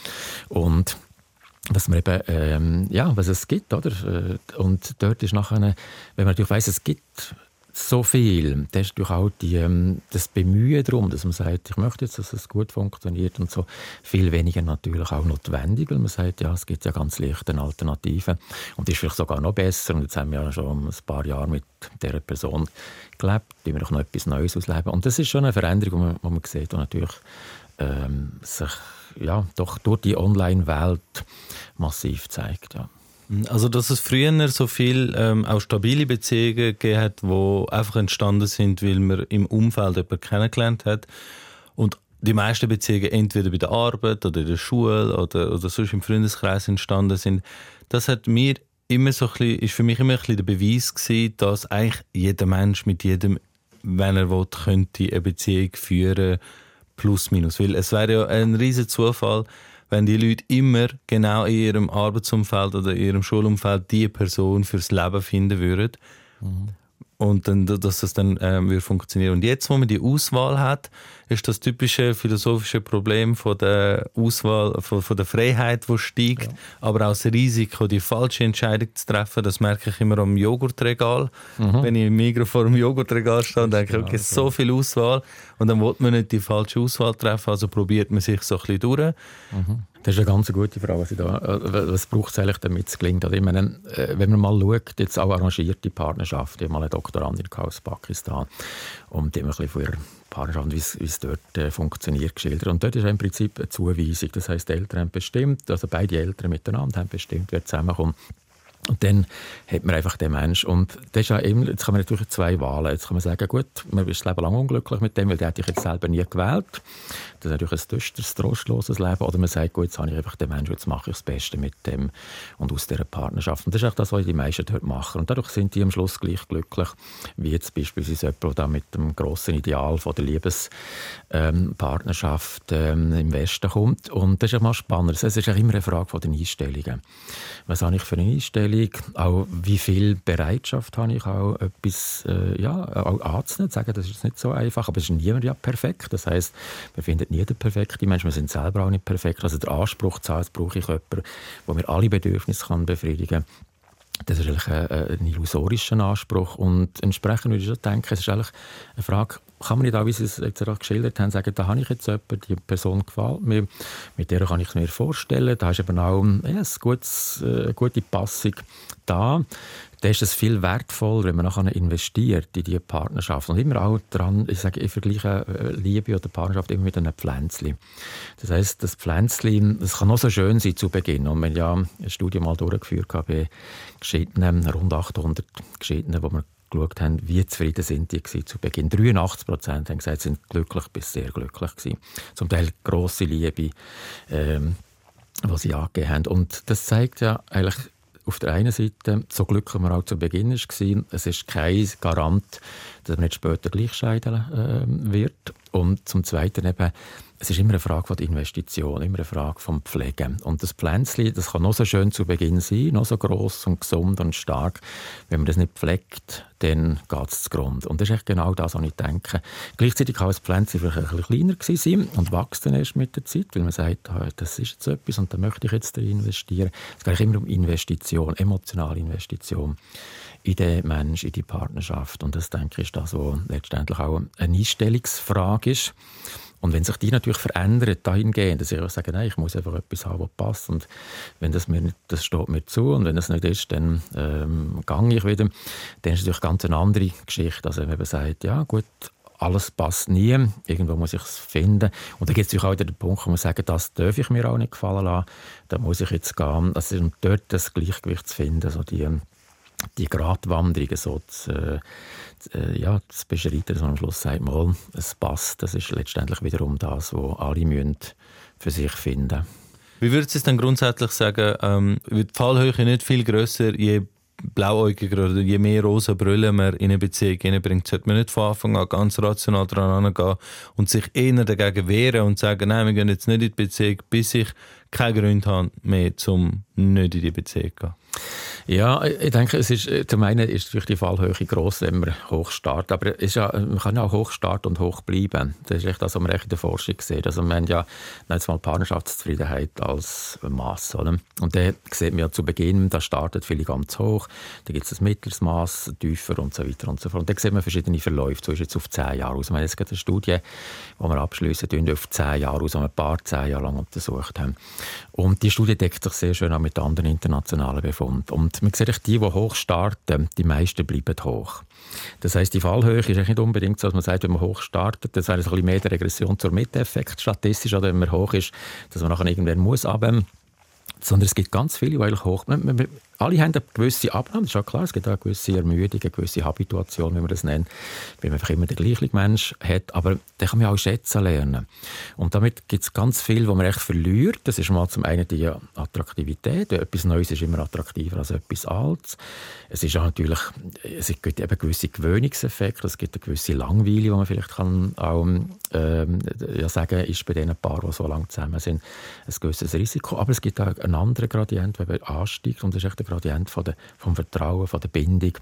Und was man eben, ähm, ja, was es gibt, oder? Äh, und dort ist nachher, wenn man natürlich weiss, es gibt so viel, dann ist natürlich auch die, ähm, das Bemühen darum, dass man sagt, ich möchte jetzt, dass es gut funktioniert und so, viel weniger natürlich auch notwendig, weil man sagt, ja, es gibt ja ganz leicht eine Alternative und ist vielleicht sogar noch besser und jetzt haben wir ja schon ein paar Jahre mit dieser Person gelebt, die wir noch etwas Neues ausleben und das ist schon eine Veränderung, die man, die man sieht, die natürlich ähm, sich ja, doch durch die Online-Welt massiv zeigt. Ja. Also, dass es früher so viel ähm, auch stabile Beziehungen gegeben hat, die einfach entstanden sind, weil man im Umfeld jemanden kennengelernt hat. Und die meisten Beziehungen entweder bei der Arbeit oder in der Schule oder, oder sonst im Freundeskreis entstanden sind. Das hat mir immer so bisschen, ist für mich immer ein der Beweis gewesen, dass eigentlich jeder Mensch mit jedem, wenn er will, könnte eine Beziehung führen, plus minus. Weil es wäre ja ein riesiger Zufall, wenn die Leute immer genau in ihrem Arbeitsumfeld oder in ihrem Schulumfeld die Person fürs Leben finden würden. Mhm und dann, dass das dann ähm, wird funktionieren. Und jetzt, wo man die Auswahl hat, ist das typische philosophische Problem von der Auswahl, von, von der Freiheit, die steigt, ja. aber auch das Risiko, die falsche Entscheidung zu treffen. Das merke ich immer am Joghurtregal. Mhm. Wenn ich im Migro vor dem Joghurtregal stehe, denke ich, okay, so viel Auswahl und dann will man nicht die falsche Auswahl treffen, also probiert man sich so ein bisschen durch. Mhm. Das ist eine ganz gute Frage. Was, äh, was braucht es eigentlich, damit es gelingt? ich meine, äh, wenn man mal schaut, jetzt auch arrangierte Partnerschaft, ich habe mal eine Doktorandin aus Pakistan und die haben ein bisschen von ihrer Partnerschaft, wie es dort äh, funktioniert, geschildert. Und dort ist im Prinzip eine Zuweisung. Das heißt, die Eltern haben bestimmt, also beide Eltern miteinander haben bestimmt, wer zusammenkommt. Und dann hat man einfach den Mensch. Und das ist ja eben, jetzt kann man natürlich zwei Wahlen. Jetzt kann man sagen, gut, man ist das Leben lang unglücklich mit dem, weil der hätte ich jetzt selber nie gewählt. Das ist natürlich ein düsteres, trostloses Leben. Oder man sagt, gut, jetzt habe ich einfach den Menschen, jetzt mache ich das Beste mit dem und aus dieser Partnerschaft. Und das ist auch das, was die meisten dort machen. Und dadurch sind die am Schluss gleich glücklich, wie jetzt beispielsweise jemand, der mit dem grossen Ideal von der Liebespartnerschaft ähm, ähm, im Westen kommt. Und das ist auch mal spannend. Es ist auch immer eine Frage von den Einstellungen. Was habe ich für eine Einstellung? Auch wie viel Bereitschaft habe ich auch etwas äh, ja, auch anzunehmen, zu sagen, das ist nicht so einfach, aber es ist niemand ja perfekt. Das heißt, wir finden nie den perfekten Menschen, wir sind selber auch nicht perfekt. Also der Anspruch zu haben, jetzt brauche ich jemanden, der mir alle Bedürfnisse kann befriedigen kann, das ist eigentlich ein, ein illusorischer Anspruch und entsprechend würde ich schon denken, es ist eigentlich eine Frage, kann man nicht auch, wie Sie es jetzt auch geschildert haben, sagen, da habe ich jetzt jemanden, die Person gefällt mir, mit der kann ich es mir vorstellen, da ist eben auch ja, eine gute Passung da dann ist es viel wertvoller, wenn man nachher investiert in diese Partnerschaft. Und immer auch daran, ich sage, ich vergleiche äh, Liebe oder Partnerschaft immer mit einem Pflänzchen. Das heißt, das Pflänzchen, das kann auch so schön sein zu Beginn. Und haben ja eine Studie mal durchgeführt bei Geschiedenen, rund 800 Geschiedenen, wo wir geschaut haben, wie zufrieden sind die zu Beginn. 83 Prozent haben gesagt, sie sind glücklich bis sehr glücklich gewesen. Zum Teil grosse Liebe, ähm, was sie angegeben haben. Und das zeigt ja eigentlich auf der einen Seite, so glücklich man auch zu Beginn war, es ist kein Garant, dass man nicht später gleich scheiden äh, wird. Und zum Zweiten eben, es ist immer eine Frage von der Investition, immer eine Frage vom Pflegen. Und das Pflänzchen, das kann noch so schön zu Beginn sein, noch so groß und gesund und stark. Wenn man das nicht pflegt, dann geht es zugrunde. Und das ist echt genau das, was ich denke. Gleichzeitig kann das Pflänzchen vielleicht ein bisschen kleiner sein und wächst dann erst mit der Zeit, weil man sagt, ah, das ist jetzt etwas und da möchte ich jetzt investieren. Es geht immer um Investition, emotionale Investition in den Menschen, in die Partnerschaft. Und das, denke ich, ist das, was letztendlich auch eine Einstellungsfrage ist. Und wenn sich die natürlich verändert dahingehend, dass ich auch sage, nein, ich muss einfach etwas haben, was passt und wenn das mir nicht, das steht mir zu und wenn das nicht ist, dann ähm, gehe ich wieder, dann ist es natürlich ganz eine andere Geschichte. Also wenn man sagt, ja gut, alles passt nie, irgendwo muss ich es finden. Und dann gibt es auch wieder den Punkt, wo man sagt, das darf ich mir auch nicht gefallen lassen, da muss ich jetzt gehen. Also dort das Gleichgewicht zu finden, also die die Gratwanderungen so zu, äh, äh, ja, zu beschreiten, dass man am Schluss sagt, mal, es passt. Das ist letztendlich wiederum das, was alle müssen für sich finden. Wie würdest du es dann grundsätzlich sagen, ähm, wird die Fallhöhe nicht viel grösser, je blauäugiger oder je mehr rosa Brüllen man in eine Beziehung hineinbringt, sollte man nicht von Anfang an ganz rational daran gehen und sich eher dagegen wehren und sagen, nein, wir gehen jetzt nicht in die Beziehung, bis ich keine Gründe habe mehr, um nicht in die Beziehung zu gehen. Ja, ich denke, es ist, zum einen ist natürlich die Fallhöhe gross, wenn man hoch startet, aber es ist ja, man kann ja auch hoch starten und hoch bleiben. Das ist echt das, was man in der Forschung sieht. Also wir haben ja jetzt mal Partnerschaftszufriedenheit als Maß. Oder? Und da sieht man ja zu Beginn, da startet viele ganz hoch, da gibt es ein mittleres Maß, tiefer und so weiter und so fort. Und da sieht man verschiedene Verläufe, so ist jetzt auf zehn Jahre aus. Wir haben jetzt eine Studie, die wir abschließen, auf zehn Jahre aus, die wir ein paar zehn Jahre lang untersucht haben. Und die Studie deckt sich sehr schön auch mit anderen internationalen Befunden. Und man sieht, die, die hoch starten, die meisten bleiben hoch. Das heißt, die Fallhöhe ist nicht unbedingt so, dass man sagt, wenn man hoch startet, das wäre ein mehr der Regression zur Miteffekt statistisch, oder wenn man hoch ist, dass man nachher irgendwann muss abnehmen sondern es gibt ganz viele, die eigentlich hoch... Alle haben eine gewisse Abnahme, das ist auch klar. Es gibt auch gewisse Ermüdung, eine gewisse Habituation, wie man das nennt, weil man einfach immer den gleichen Mensch hat. Aber den kann man auch schätzen lernen. Und damit gibt es ganz viel, was man echt verliert. Das ist mal zum einen die Attraktivität. Etwas Neues ist immer attraktiver als etwas Altes. Es ist auch natürlich, es gibt eben gewisse Gewöhnungseffekte. Es gibt eine gewisse Langweile, die man vielleicht kann auch ähm, ja, sagen ist bei diesen Paaren, die so lange zusammen sind, ein gewisses Risiko. Aber es gibt auch einen anderen Gradient, der ansteigt. Und das ist echt Gradient von der, vom Vertrauen, von der Bindung,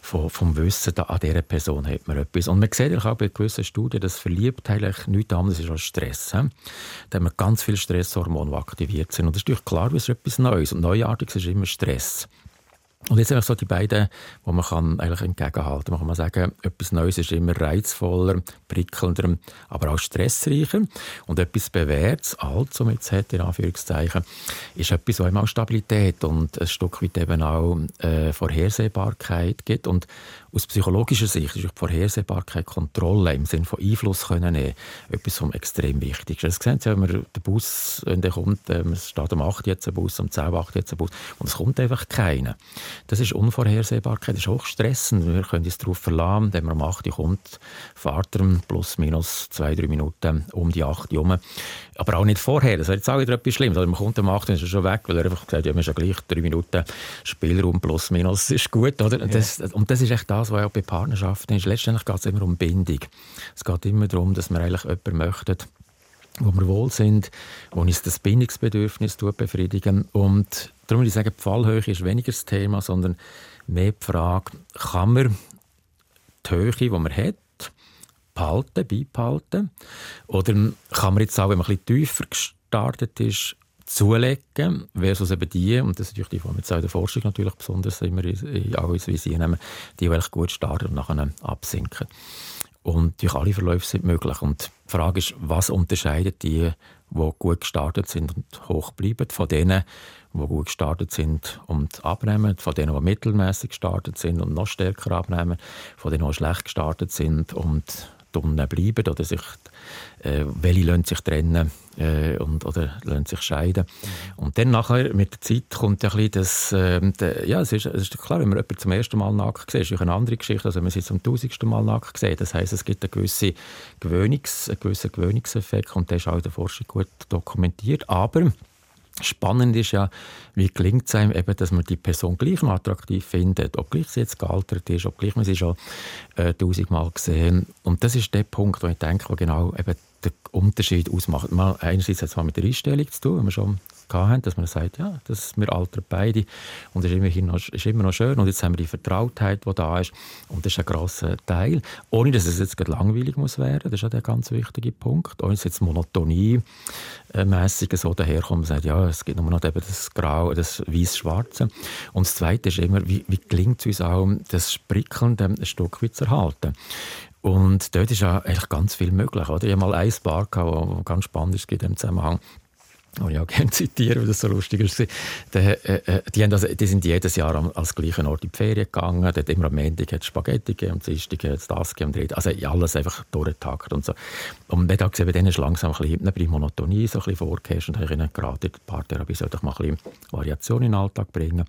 von, vom Wissen, da, an dieser Person hat man etwas. Und man sieht auch bei gewissen Studien, dass Verliebtheit eigentlich nichts anderes ist als Stress. He? Da haben wir ganz viele Stresshormone, die aktiviert sind. Und das ist natürlich klar, es ist etwas Neues. Und Neuartiges ist immer Stress. Und jetzt sind so die beiden, die man kann eigentlich entgegenhalten kann. Man kann sagen, etwas Neues ist immer reizvoller, prickelnder, aber auch stressreicher. Und etwas Bewährtes, alt, so jetzt hat, in Anführungszeichen, ist etwas, was auch Stabilität und ein Stück weit eben auch äh, Vorhersehbarkeit gibt. Und aus psychologischer Sicht ist die Vorhersehbarkeit, Kontrolle im Sinne von Einfluss können nehmen, etwas vom extrem Wichtigsten. Das sehen Sie, wenn man der Bus, wenn der kommt, äh, es steht um 8 jetzt ein Bus, um 10 Uhr 8 jetzt ein Bus, und es kommt einfach keiner. Das ist Unvorhersehbarkeit, das ist hochstressend. Wir können uns darauf verlassen, wenn man um 8 Uhr kommt, fahrt er plus minus zwei, drei Minuten um die 8 Uhr Aber auch nicht vorher, das wäre jetzt auch wieder etwas Schlimmes. Also man kommt um 8 Uhr ist er schon weg, weil er einfach gesagt hat, ja, wir haben schon gleich drei Minuten Spielraum plus minus, ist gut, oder? Ja. Das, und das ist echt das, was auch bei Partnerschaften ist. Letztendlich geht es immer um Bindung. Es geht immer darum, dass man eigentlich jemanden möchte, wo wir wohl sind, wo uns das Bindungsbedürfnis befriedigen. Und darum würde ich sagen, die Fallhöhe ist weniger das Thema, sondern mehr die Frage, kann man die Höhe, die man hat, behalten, beibehalten? Oder kann man jetzt auch, wenn man ein bisschen tiefer gestartet ist, zulegen, versus eben die, und das ist natürlich die, die wir jetzt in der Forschung natürlich besonders immer auch ins Visier nehmen, die, die gut starten und nachher absinken. Und durch alle Verläufe sind möglich. Und die Frage ist, was unterscheidet die, die gut gestartet sind und hoch bleiben, von denen, die gut gestartet sind und abnehmen, von denen, die mittelmäßig gestartet sind und noch stärker abnehmen, von denen, die schlecht gestartet sind und unten bleiben oder sich, äh, welche lassen sich trennen äh, und, oder lassen sich scheiden. Und dann nachher, mit der Zeit, kommt ja ein bisschen das, äh, de, ja, es ist, es ist klar, wenn man jemanden zum ersten Mal nackt sieht, ist eine andere Geschichte, als wenn man sie zum tausendsten Mal nackt sieht. Das heisst, es gibt einen gewissen, Gewöhnungs-, einen gewissen Gewöhnungseffekt und der ist auch in der Forschung gut dokumentiert. Aber Spannend ist ja, wie gelingt es einem eben, dass man die Person gleich noch attraktiv findet, obgleich sie jetzt gealtert ist, obgleich man sie schon äh, tausendmal gesehen Und das ist der Punkt, wo ich denke, wo genau eben der Unterschied ausmacht. Mal, einerseits hat es mal mit der Einstellung zu tun, wenn man schon hatten, dass man sagt, ja, das, wir altern beide und es ist, noch, ist immer noch schön und jetzt haben wir die Vertrautheit, die da ist und das ist ein grosser Teil. Ohne, dass es jetzt langweilig muss werden, das ist auch der ganz wichtige Punkt. Ohne dass jetzt Monotonie äh, mässig so daherkommt und sagt, ja, es gibt nur noch eben das Grau, das weiß-schwarze. Und das Zweite ist immer, wie, wie gelingt es uns auch, das Sprickelnde ein Stück weit zu erhalten. Und dort ist ja eigentlich ganz viel möglich. Oder? Ich habe mal ein Bar, das ganz spannend ist in diesem Zusammenhang die ich auch gerne zitiere, weil das so lustig ist. Die, äh, äh, die, also, die sind jedes Jahr am, als gleichen Ort in die Ferien gegangen. Dort immer am Montag hat es Spaghetti gegeben, am Dienstag hat es das gegeben, also alles einfach durchgetackt und so. Und dann gesehen, bei langsam ein bisschen eine Monotonie so ein bisschen vorgeherrscht und habe ich ihnen geraten, die Paartherapie sollte doch mal ein bisschen Variation in den Alltag bringen.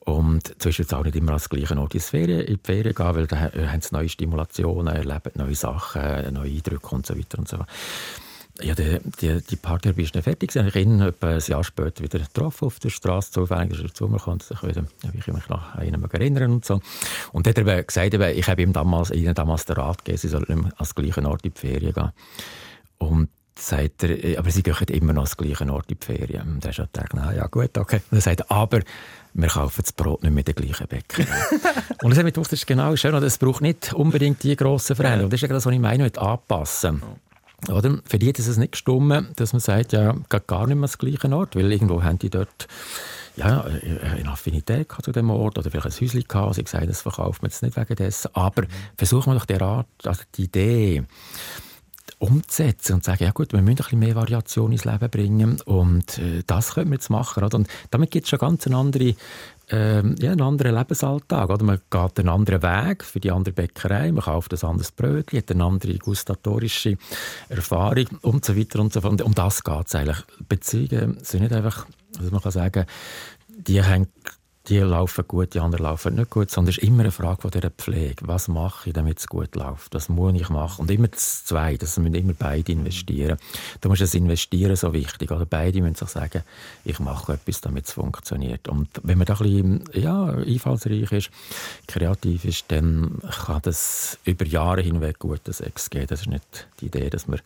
Und zwischen auch nicht immer als gleichen Ort in die Ferien, in die Ferien gehen, weil da haben sie neue Stimulationen, erleben neue Sachen, neue Eindrücke und so weiter und so fort. Ja, die, die, die Party war dann fertig. Ich habe ihn etwa ein Jahr später wieder getroffen auf der Straße. Zufällig ist er zu mir gekommen. Ich, wieder, ich mich noch an ihn erinnern und so. Und er hat gesagt, ich habe ihm damals, ihnen damals den Rat gegeben, sie sollen als gleichen Ort in die Ferien gehen. Und sagt er, aber sie gehen immer noch als gleichen Ort in die Ferien. Und er hat gedacht, na ja gut, okay. Und er sagt, aber wir kaufen das Brot nicht mit den gleichen Bäcker. und das hat mich gedacht, das ist genau schön. Es braucht nicht unbedingt die grossen Veränderungen. Das ist ja das, was ich meine mit anpassen. Oder? Für die ist es nicht gestummen, dass man sagt, ja, geht gar nicht mehr das gleiche Ort, weil irgendwo haben die dort ja, eine Affinität zu dem Ort oder vielleicht ein Häuschen gehabt. Sie gesagt, das verkauft man jetzt nicht wegen dessen. Aber versuchen wir doch die, Art, also die Idee umzusetzen und sagen, ja gut, wir müssen ein bisschen mehr Variation ins Leben bringen und äh, das können wir jetzt machen. Oder? Und damit gibt es schon ganz eine andere ähm, ja, einen anderen Lebensalltag. Oder? Man geht einen anderen Weg für die andere Bäckerei, man kauft ein anderes Brötchen, hat eine andere gustatorische Erfahrung und so weiter und so fort. Um das geht es eigentlich. Beziehungen sind nicht einfach, also man kann sagen, die hängen die laufen gut, die anderen laufen nicht gut, sondern es ist immer eine Frage von dieser Pflege. Was mache ich, damit es gut läuft? Was muss ich machen? Und immer das Zwei, das müssen immer beide investieren. Da muss das Investieren so wichtig. Oder beide müssen sich sagen, ich mache etwas, damit es funktioniert. Und wenn man da ein bisschen ja, einfallsreich ist, kreativ ist, dann kann das über Jahre hinweg guten Sex geben. Das ist nicht die Idee, dass man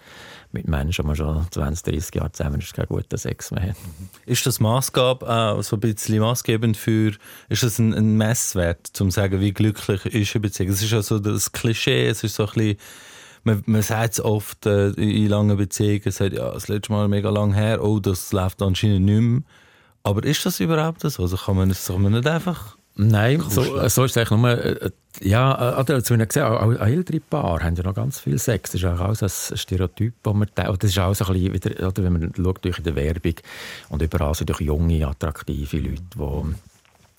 mit Menschen, die schon 20, 30 Jahre zusammen ist, keinen guten Sex mehr hat. Ist das Maßgab auch so ein bisschen maßgebend für, ist das ein, ein Messwert, um zu sagen, wie glücklich ist eine Beziehung? Es ist ja so das Klischee, es ist so ein bisschen, man, man sagt es oft äh, in langen Beziehungen, sagt, ja, das letzte Mal mega lang her, oh, das läuft anscheinend nicht mehr. Aber ist das überhaupt so? Also kann man es nicht einfach Nein, so, so ist es eigentlich nur, äh, ja, äh, oder, zu gesehen, auch, auch ältere Paare haben ja noch ganz viel Sex. Das ist auch so ein Stereotyp, das man das ist auch so ein bisschen wieder, oder, wenn man schaut durch in der Werbung und überall sind durch junge, attraktive Leute, die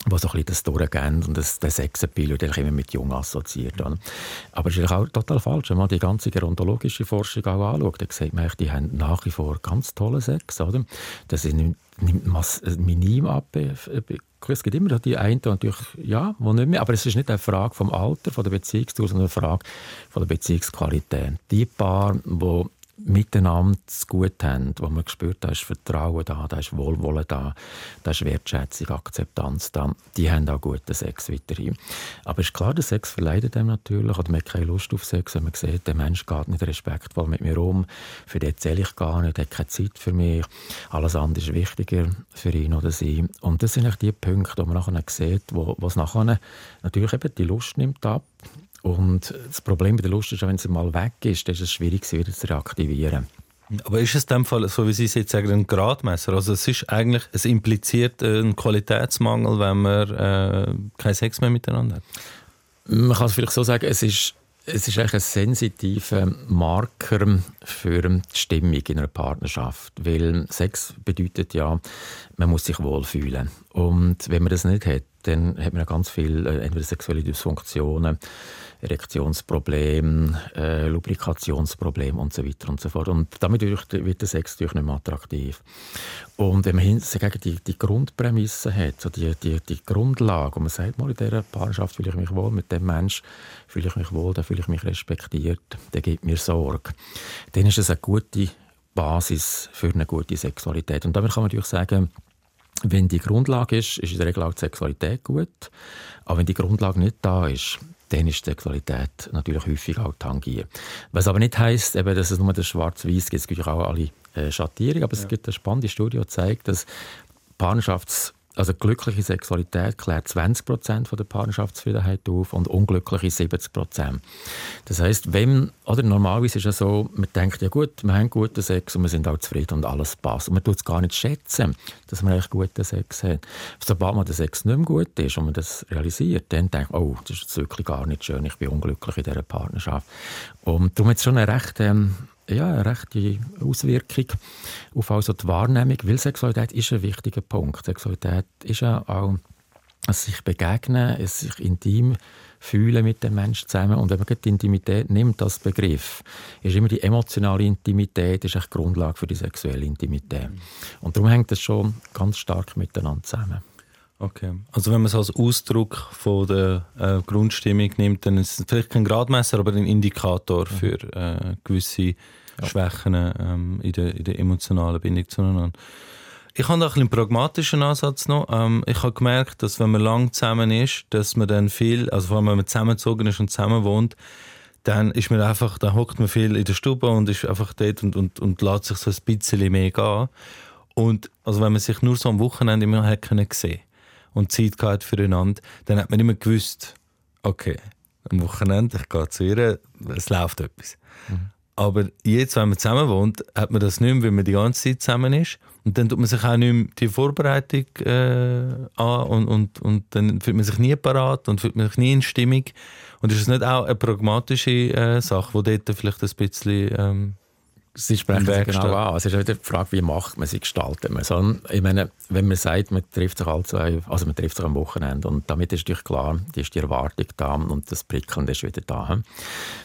die so ein bisschen das durchgehen und das, das Sexappeal wird immer mit jung assoziiert. Oder? Aber es ist auch total falsch. Wenn man die ganze gerontologische Forschung auch anschaut, dann sieht man, die haben nach wie vor ganz tolle Sex. Oder? Das nimmt, nimmt minim ab. Es gibt immer die einen, die natürlich, ja, wo nicht mehr, aber es ist nicht eine Frage vom Alter, von der Beziehungsdauer, sondern eine Frage von der Beziehungsqualität. Die Paar, die miteinander gut haben, wo man spürt, da ist Vertrauen da, da ist Wohlwollen da, da ist Wertschätzung, Akzeptanz da, die haben auch guten Sex weiterhin. Aber ist klar, der Sex verleidet dem natürlich, oder man hat keine Lust auf Sex, wenn man sieht, der Mensch geht nicht respektvoll mit mir um, für den zähle ich gar nicht, hat keine Zeit für mich, alles andere ist wichtiger für ihn oder sie. Und das sind die Punkte, die man nachher sieht, wo, wo es nachher natürlich eben die Lust nimmt ab, und das Problem bei der Lust ist, wenn sie mal weg ist, dann ist es schwierig, sie wieder zu reaktivieren. Aber ist es in dem Fall, so wie Sie es jetzt sagen, ein Gradmesser? Also es ist eigentlich, es impliziert einen Qualitätsmangel, wenn man äh, keinen Sex mehr miteinander hat? Man kann es vielleicht so sagen, es ist es ist eigentlich ein sensitiver Marker für die Stimmung in einer Partnerschaft, weil Sex bedeutet ja, man muss sich wohlfühlen. Und wenn man das nicht hat, dann hat man ganz viele äh, entweder sexuelle Dysfunktionen, Erektionsprobleme, äh, Lubrikationsprobleme und so weiter und so fort. Und damit wird der Sex natürlich nicht mehr attraktiv. Und wenn man hingegen die, die Grundprämisse hat, so die, die, die Grundlage, und man sagt mal, in dieser Partnerschaft fühle ich mich wohl, mit dem Mensch fühle ich mich wohl, da fühle ich mich respektiert, der gibt mir Sorge, dann ist es eine gute Basis für eine gute Sexualität. Und damit kann man natürlich sagen, wenn die Grundlage ist, ist in der Regel auch die Sexualität gut. Aber wenn die Grundlage nicht da ist, dann ist die Sexualität natürlich häufig auch tangiert. Was aber nicht heisst, eben, dass es nur das Schwarz-Weiß gibt. Es gibt auch alle äh, Schattierungen, aber ja. es gibt eine spannende Studie, die zeigt, dass Partnerschafts- also glückliche Sexualität klärt 20 Prozent der Partnerschaftszufriedenheit auf und unglückliche 70 Prozent. Das heißt, wenn oder normalerweise ist es so, man denkt ja gut, wir haben guten Sex und wir sind auch zufrieden und alles passt und man tut es gar nicht schätzen, dass man eigentlich guten Sex hat. Sobald man der Sex nicht mehr gut ist und man das realisiert, dann denkt man, oh, das ist wirklich gar nicht schön, ich bin unglücklich in dieser Partnerschaft. Und darum hat es schon eine recht ähm, ja, eine rechte Auswirkung auf also die Wahrnehmung, weil Sexualität ist ein wichtiger Punkt. Sexualität ist ja auch es sich begegnen, es sich intim fühlen mit dem Menschen zusammen. Und wenn man die Intimität nimmt als Begriff, ist immer die emotionale Intimität ist echt Grundlage für die sexuelle Intimität. Und darum hängt das schon ganz stark miteinander zusammen. Okay. Also wenn man es als Ausdruck von der äh, Grundstimmung nimmt, dann ist es vielleicht kein Gradmesser, aber ein Indikator mhm. für äh, gewisse ja. Schwächen ähm, in, der, in der emotionalen Bindung zueinander. Ich habe da einen pragmatischen Ansatz noch. Ähm, ich habe gemerkt, dass wenn man lang zusammen ist, dass man dann viel, also vor allem wenn man zusammengezogen ist und zusammen wohnt, dann ist man einfach, dann hockt man viel in der Stube und ist einfach dort und, und, und lässt sich so ein bisschen mehr gehen. Und also wenn man sich nur so am Wochenende immer hat können sehen und Zeit gehabt füreinander, dann hat man immer gewusst, okay, am Wochenende, ich gehe zu ihr, es läuft etwas. Mhm. Aber jetzt, wenn man zusammen wohnt, hat man das nicht mehr, weil man die ganze Zeit zusammen ist. Und dann tut man sich auch nicht mehr die Vorbereitung äh, an und, und, und dann fühlt man sich nie parat und fühlt man sich nie in Stimmung. Und ist es nicht auch eine pragmatische äh, Sache, die dort vielleicht ein bisschen ähm, Sie sprechen es genau an. Es ist wieder die Frage, wie macht man sie, gestaltet man so, Ich meine, wenn man sagt, man trifft sich also, also man trifft sich am Wochenende und damit ist natürlich klar, die ist die Erwartung da und das Prickeln ist wieder da.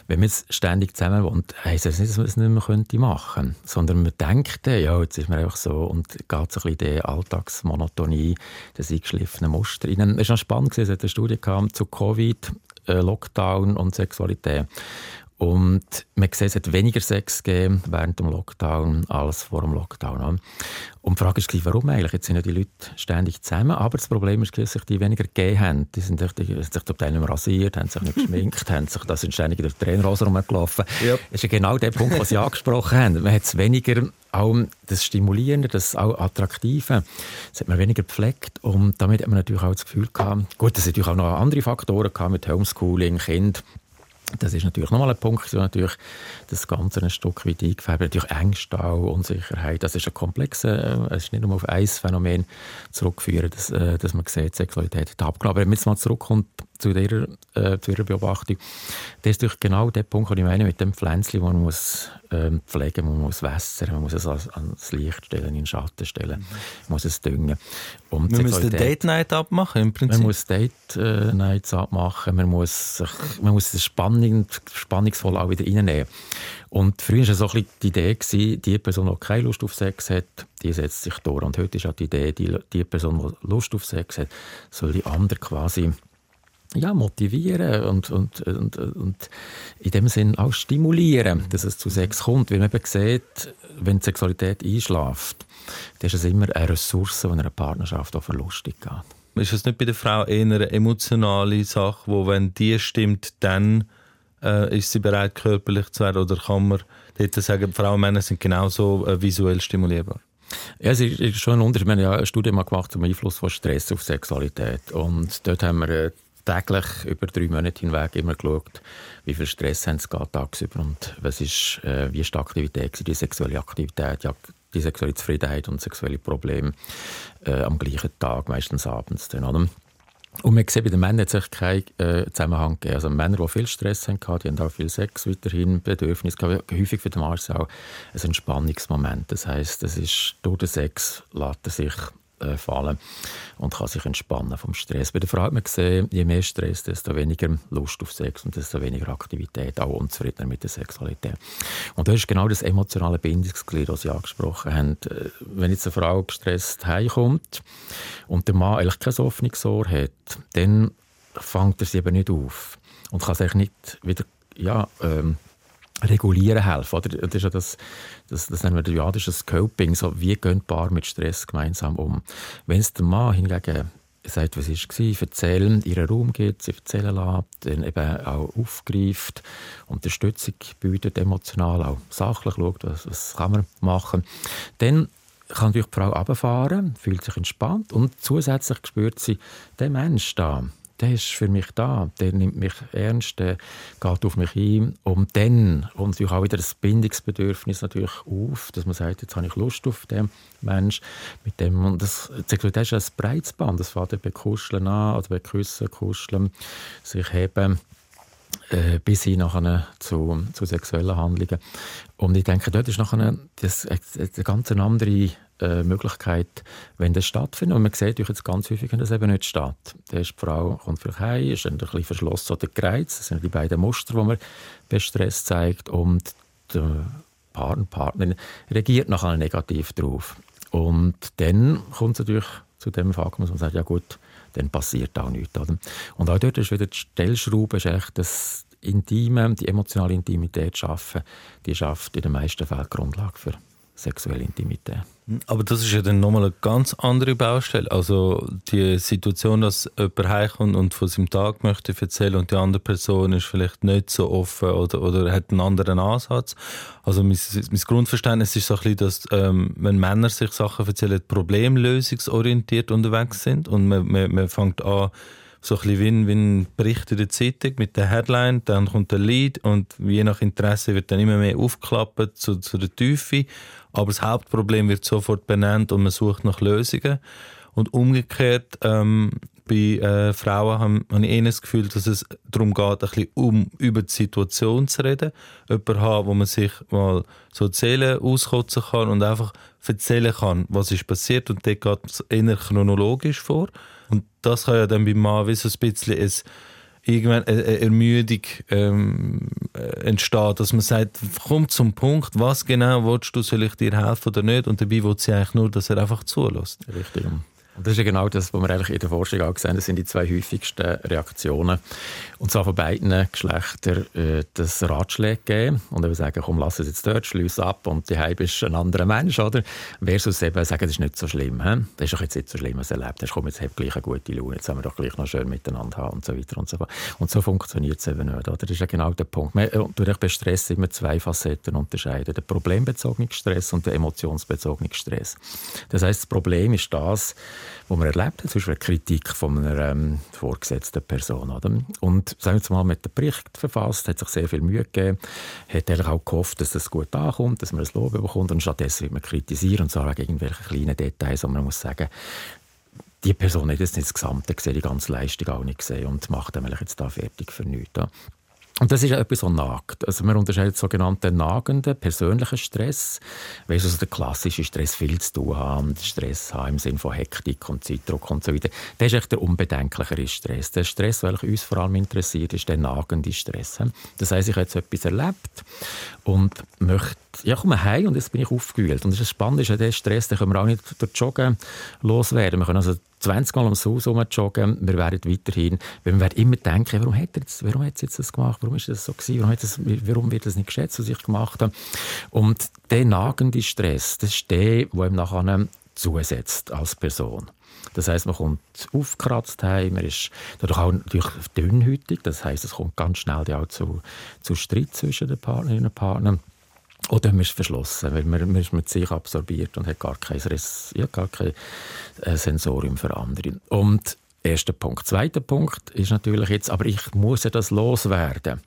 Wenn man jetzt ständig zusammen wohnt, heisst das nicht, dass man es nicht mehr könnte machen sondern man denkt, ja, jetzt ist man einfach so und geht so ein bisschen in die Alltagsmonotonie, das eingeschliffene Muster rein. Es war spannend, es hat eine Studie zu Covid, äh, Lockdown und Sexualität. Und man sieht, es hat weniger Sex gegeben während dem Lockdown als vor dem Lockdown. Und die Frage ist, warum eigentlich? Jetzt sind ja die Leute ständig zusammen, aber das Problem ist, dass sich die weniger gegeben haben. Die sind sich, die, sich zum Teil nicht mehr rasiert, haben sich nicht geschminkt, haben sich, da sind ständig in der Trainerhose rumgelaufen. Yep. Das ist ja genau der Punkt, was Sie angesprochen haben. Man hat es weniger, auch das Stimulierende, das auch Attraktive, das hat man weniger gepflegt und damit hat man natürlich auch das Gefühl gehabt, gut, es hat natürlich auch noch andere Faktoren gehabt mit Homeschooling, Kind, das ist natürlich nochmal ein Punkt, der natürlich das Ganze ein Stück weit eingefärbt Natürlich Ängste, auch, Unsicherheit. Das ist ein komplexer, äh, es ist nicht nur auf ein Phänomen zurückzuführen, dass, äh, dass man sieht, Sexualität hat abgenommen. Aber wenn man jetzt mal zurückkommt zu ihrer, äh, zu ihrer Beobachtung, das ist natürlich genau der Punkt, den ich meine, mit dem Pflänzchen, wo man muss ähm, pflegen, man muss wässern, man muss es ans Licht stellen, in den Schatten stellen, mhm. man muss es düngen. Und man muss Date Night abmachen im Prinzip? Man muss Date äh, abmachen, man muss, sich, man muss es spannend, spannungsvoll auch wieder reinnehmen. Und früher war so die Idee, gewesen, die Person, die keine Lust auf Sex hat, die setzt sich durch. Und heute ist auch die Idee, die, die Person, die Lust auf Sex hat, soll die andere quasi ja, motivieren und, und, und, und in dem Sinn auch stimulieren, dass es zu Sex kommt. Weil man eben sieht, wenn die Sexualität einschläft, dann ist es immer eine Ressource, die in einer Partnerschaft auch verlustig geht. Ist es nicht bei der Frau eher eine emotionale Sache, wo wenn die stimmt, dann äh, ist sie bereit, körperlich zu werden? Oder kann man dort sagen, Frauen und Männer sind genauso äh, visuell stimulierbar? Ja, es ist schon ein Unterschied. Wir haben ja eine Studie mal gemacht zum Einfluss von Stress auf Sexualität. Und dort haben wir äh, täglich über drei Monate hinweg immer geschaut, wie viel Stress haben sie tagsüber und was ist, äh, wie ist die Aktivität, die sexuelle Aktivität, ja, die sexuelle Zufriedenheit und sexuelle Probleme äh, am gleichen Tag, meistens abends. Dann, oder? Und man sieht, bei den Männern hat es keinen äh, Zusammenhang gegeben. Also Männer, die viel Stress hatten, die haben auch viel Sex weiterhin, Bedürfnis gehabt. Häufig für den es auch ein Entspannungsmoment. Das heisst, das ist, durch den Sex lässt er sich äh, fallen und kann sich entspannen vom Stress. Bei der Frau hat man gesehen, je mehr Stress, desto weniger Lust auf Sex und desto weniger Aktivität, auch unzufriedener mit der Sexualität. Und das ist genau das emotionale Bindungsglied, das Sie angesprochen haben. Äh, wenn jetzt eine Frau gestresst heimkommt und der Mann eigentlich kein offenes Ohr hat, dann fängt er sie eben nicht auf und kann sich nicht wieder ja, ähm, regulieren helfen. Oder? Das ist ja das, das, das nennen wir ja das ist Coping. So, wie gehen Paar mit Stress gemeinsam um? Wenn es der Mann hingegen sagt, was war, erzählen, ihren Raum gibt, sie erzählen lässt, dann eben auch aufgreift, Unterstützung bietet, emotional, auch sachlich schaut, was, was kann man machen, dann kann natürlich die Frau runterfahren, fühlt sich entspannt und zusätzlich spürt sie, der Mensch da, der ist für mich da, der nimmt mich ernst, der geht auf mich ein. Und dann kommt natürlich auch wieder das Bindungsbedürfnis natürlich auf, dass man sagt, jetzt habe ich Lust auf den Mensch. Mit dem, und das, Sexualität ist ein breites Band, das fängt bei Kuscheln an, oder bei Küssen, Kuscheln, sich heben, äh, bis hin nachher zu, zu sexuellen Handlungen. Und ich denke, dort ist nachher das, eine ganz andere äh, Möglichkeit, wenn das stattfindet. Und man sieht jetzt ganz häufig, wenn das eben nicht statt. Da ist die Frau kommt vielleicht heim, ist dann ein bisschen verschlossen oder gereizt. Das sind die beiden Muster, die man bei Stress zeigt. Und der Partner, Partnerin reagiert nachher negativ darauf. Und dann kommt es natürlich zu dem Fakt, dass man sagt, ja gut, dann passiert auch nichts. Oder? Und auch dort ist wieder die Stellschraube, ist echt das Intime, die emotionale Intimität schaffen, die schafft in den meisten Fällen Grundlage für sexuelle Intimität. Aber das ist ja dann nochmal eine ganz andere Baustelle. Also die Situation, dass jemand heimkommt und von seinem Tag möchte erzählen und die andere Person ist vielleicht nicht so offen oder, oder hat einen anderen Ansatz. Also mein, mein Grundverständnis ist so ein bisschen, dass ähm, wenn Männer sich Sachen erzählen, problemlösungsorientiert unterwegs sind und man, man, man fängt an, so ein bisschen wie ein Bericht in der Zeitung mit der Headline, dann kommt der Lead und je nach Interesse wird dann immer mehr aufgeklappt zu, zu der Tiefe aber das Hauptproblem wird sofort benannt und man sucht nach Lösungen. Und umgekehrt, ähm, bei äh, Frauen habe hab ich eher das Gefühl, dass es darum geht, ein bisschen um über die Situation zu reden. Jemanden haben, wo man sich mal so erzählen, auskotzen kann und einfach erzählen kann, was ist passiert. Und dort geht es eher chronologisch vor. Und das kann ja dann beim Mann wie so ein bisschen ein irgendwann eine Ermüdung ähm, äh, entsteht, dass man sagt, komm zum Punkt, was genau willst du, soll ich dir helfen oder nicht? Und dabei will sie eigentlich nur, dass er einfach zulässt. Richtig. Und das ist ja genau das, was wir eigentlich in der Forschung auch haben. Das sind die zwei häufigsten Reaktionen. Und zwar von beiden Geschlechtern äh, das Ratschläge geben und eben sagen, komm, lass es jetzt dort, schließ ab und die Heim ist ein anderer Mensch, oder? Versus eben sagen, das ist nicht so schlimm. He? Das ist doch jetzt nicht so schlimm, was er erlebt hast. Komm, jetzt hab gleich eine gute Laune, jetzt haben wir doch gleich noch schön miteinander haben und so weiter und so fort. Und so funktioniert es eben nicht, oder? Das ist ja genau der Punkt. Man durch bei Stress immer zwei Facetten unterscheiden. Der problembezogene Stress und der emotionsbezogene Stress. Das heißt, das Problem ist das, was man erlebt hat, zum Beispiel eine Kritik von einer ähm, vorgesetzten Person. Oder? Und sagen wir mal, mit dem Bericht verfasst, hat sich sehr viel Mühe gegeben, hat eigentlich auch gehofft, dass das gut ankommt, dass man ein Lob bekommt und stattdessen wird man kritisieren und zwar wegen irgendwelchen kleinen Details, wo man muss sagen, die Person hat jetzt nicht das Gesamte gesehen, die ganze Leistung auch nicht gesehen und macht dann jetzt da fertig für nichts. Und das ist etwas, was nagt. Also man unterscheidet sogenannten nagenden, persönlichen Stress, weißt also der klassische Stress, viel zu tun haben, Stress haben im Sinne von Hektik und Zeitdruck und so weiter. Das ist echt der unbedenklichere Stress. Der Stress, der uns vor allem interessiert, ist der nagende Stress. Das heißt, ich habe jetzt etwas erlebt und möchte ja, komme heim und jetzt bin ich aufgewühlt. Und das Spannende ist, ja, der Stress, den können wir auch nicht durch Joggen loswerden. Wir können also 20 Mal am Haus joggen, wir werden weiterhin, wir werden immer denken, warum hat er jetzt, warum hat jetzt das gemacht, warum ist das so gewesen, warum, das, warum wird das nicht geschätzt, was ich gemacht habe. Und der nagende Stress, das ist der, der ihm nachher zusetzt als Person. Das heißt, man kommt aufgekratzt heim, man ist dadurch auch natürlich dünnhütig, das heißt, es kommt ganz schnell auch zu, zu Streit zwischen den Partnerinnen und Partnern. Oder man ist verschlossen, weil man, man ist mit sich absorbiert und hat gar kein, ja, gar kein äh, Sensorium für andere. Und erster Punkt. Zweiter Punkt ist natürlich jetzt, aber ich muss ja das loswerden.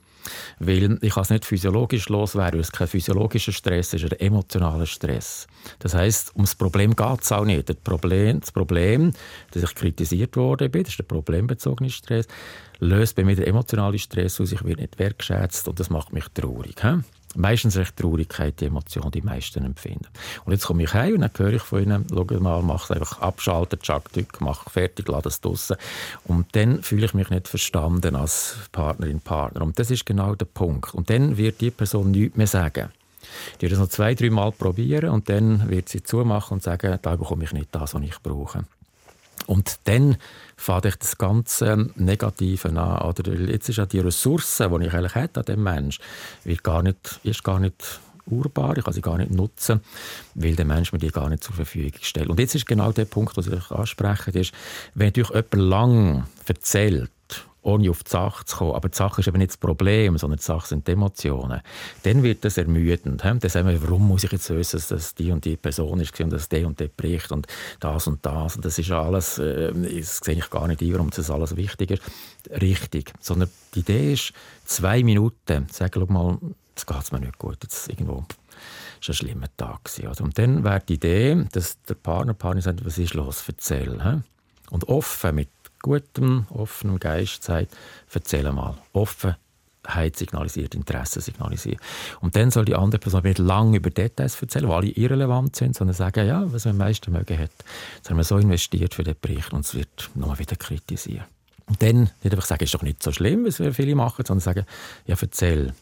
Weil ich kann es nicht physiologisch loswerden, weil es kein physiologischer Stress ist, ein emotionaler Stress. Das heißt, um das Problem geht es auch nicht. Das Problem, das Problem, dass ich kritisiert worden bin, das ist der problembezogene Stress, löst bei mir den emotionalen Stress aus, ich werde nicht wertgeschätzt und das macht mich traurig. He? Meistens recht Traurigkeit, die Emotion, die meisten empfinden. Und jetzt komme ich heim und dann höre ich von ihnen, schau mal, mach es einfach abschalten, Chuck, mach fertig, lass es draussen. Und dann fühle ich mich nicht verstanden als Partnerin, Partner. Und das ist genau der Punkt. Und dann wird die Person nichts mehr sagen. Die wird das noch zwei, drei Mal probieren und dann wird sie zumachen und sagen, da bekomme ich nicht das, was ich brauche. Und dann fängt ich das ganze Negative an. Oder jetzt ist ja die Ressource, die ich eigentlich hätte an dem Mensch, wird gar nicht, ist gar nicht urbar, ich kann sie gar nicht nutzen, weil der Mensch mir die gar nicht zur Verfügung stellt. Und jetzt ist genau der Punkt, den ich anspreche, ist, wenn natürlich jemand lang erzählt, ohne auf die Sache zu kommen. Aber die Sache ist eben nicht das Problem, sondern die Sache sind die Emotionen. Dann wird das ermüdend. Dann sagen wir, warum muss ich jetzt wissen, dass die und die Person ist und dass der und der bricht und das und das. Und das ist alles, äh, das sehe ich gar nicht ein, warum das alles wichtig ist. Richtig. Sondern die Idee ist, zwei Minuten, sagen, mal, jetzt geht es mir nicht gut, jetzt irgendwo ist ein schlimmer Tag gewesen. Und dann wäre die Idee, dass der Partner, Partner sagt, was ist los, erzähl. Und offen mit gutem, offenem Geist sagt, erzähl mal. Offen, Offenheit signalisiert, Interesse signalisiert. Und dann soll die andere Person nicht lange über Details erzählen, die alle irrelevant sind, sondern sagen, ja, was man am meisten mögen hat, jetzt haben wir so investiert für den Bericht und es wird nochmal wieder kritisiert. Und dann nicht einfach sagen, ist doch nicht so schlimm, was wir viele machen, sondern sagen, ja, erzähl,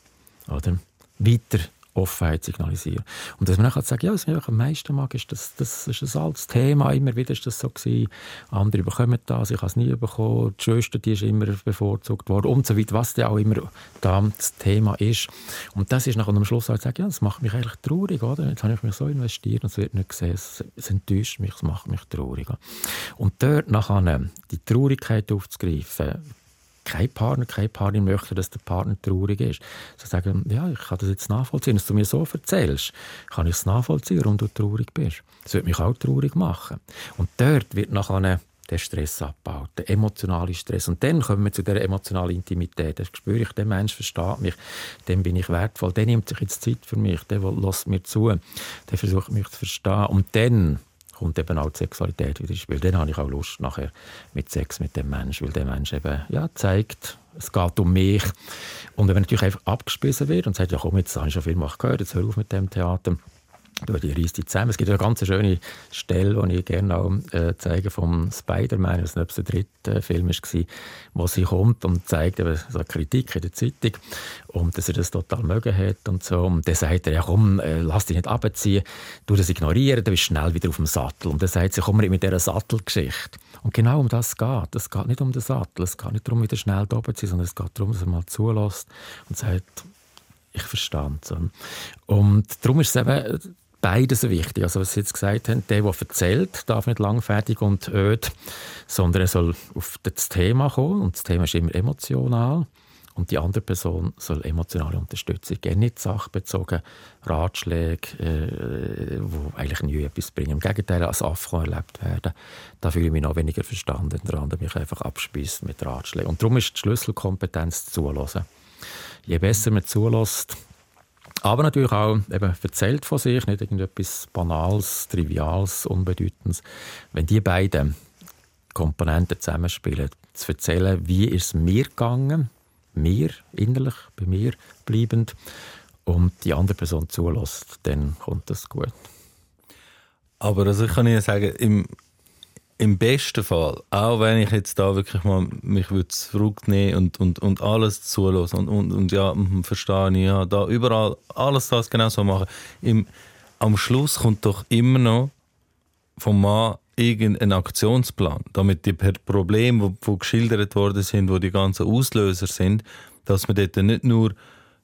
oder? Weiter Offenheit signalisieren. Und dass man dann sagen ja, was ich am meisten mag, ist, das, das ist ein altes Thema, immer wieder ist das so gewesen. Andere bekommen das, ich habe es nie bekommen, die Schwester, die ist immer bevorzugt worden und so weiter, was ja auch immer da das Thema ist. Und das ist nachher am Schluss halt sagen, ja, das macht mich eigentlich traurig, oder? Jetzt habe ich mich so investiert und es wird nicht gesehen, es, es enttäuscht mich, es macht mich traurig. Und dort nachher die Traurigkeit aufzugreifen, kein Partner, keine Partnerin möchte, dass der Partner traurig ist. Sie sagen, ja, ich kann das jetzt nachvollziehen. Wenn du mir so erzählst, kann ich es nachvollziehen, warum du traurig bist. Das wird mich auch traurig machen. Und dort wird nachher der Stress abgebaut, der emotionale Stress. Und dann kommen wir zu der emotionalen Intimität. Das spüre ich, der Mensch versteht mich, dem bin ich wertvoll, der nimmt sich jetzt Zeit für mich, der lässt mir zu, der versucht mich zu verstehen. Und dann kommt eben auch die Sexualität wieder ins Spiel. Dann habe ich auch Lust nachher mit Sex mit dem Menschen, weil der Mensch eben ja, zeigt, es geht um mich. Und wenn natürlich einfach abgespissen wird und sagt, ja komm, jetzt habe ich schon viel gehört, jetzt hör auf mit dem Theater, die reißt die zusammen. Es gibt eine ganz schöne Stelle, die ich gerne auch äh, zeige vom Spider-Man, das nicht der dritte Film war, wo sie kommt und zeigt eben so eine Kritik in der Zeitung und dass er das total mögen hat und so. Und dann sagt er, ja komm, äh, lass dich nicht abziehen, du das ignorieren, dann bist du schnell wieder auf dem Sattel. Und dann sagt sie, komm mit dieser Sattelgeschichte. Und genau um das geht. Es geht nicht um den Sattel, es geht nicht darum, wieder schnell da zu sein, sondern es geht darum, dass er mal zulässt und sagt, ich verstand. Und darum ist es eben beides wichtig. Also was Sie jetzt gesagt haben, der, der erzählt, darf nicht langfertig und öd, sondern er soll auf das Thema kommen und das Thema ist immer emotional und die andere Person soll emotionale Unterstützung geben, nicht sachbezogen Ratschläge, äh, wo eigentlich nie etwas bringen. Im Gegenteil, als Affront erlebt werden, da fühle ich mich noch weniger verstanden, der andere mich einfach abspießt mit Ratschlägen. Und darum ist die Schlüsselkompetenz zulassen. Je besser man zulässt, aber natürlich auch eben erzählt von sich, nicht irgendetwas Banales, Triviales, Unbedeutendes. Wenn die beiden Komponenten zusammenspielen, zu erzählen, wie ist es mir gegangen, mir innerlich, bei mir bleibend, und die andere Person zulässt, dann kommt das gut. Aber also ich kann Ihnen sagen, im, im besten Fall, auch wenn ich jetzt da wirklich mal mich würde zurücknehmen und, und, und alles zulassen und, und, und ja, hm, verstehe ich, ja, da überall alles das genau so machen, im, am Schluss kommt doch immer noch vom Mann irgendein Aktionsplan, damit die Probleme, die geschildert worden sind, wo die ganzen Auslöser sind, dass man dort nicht nur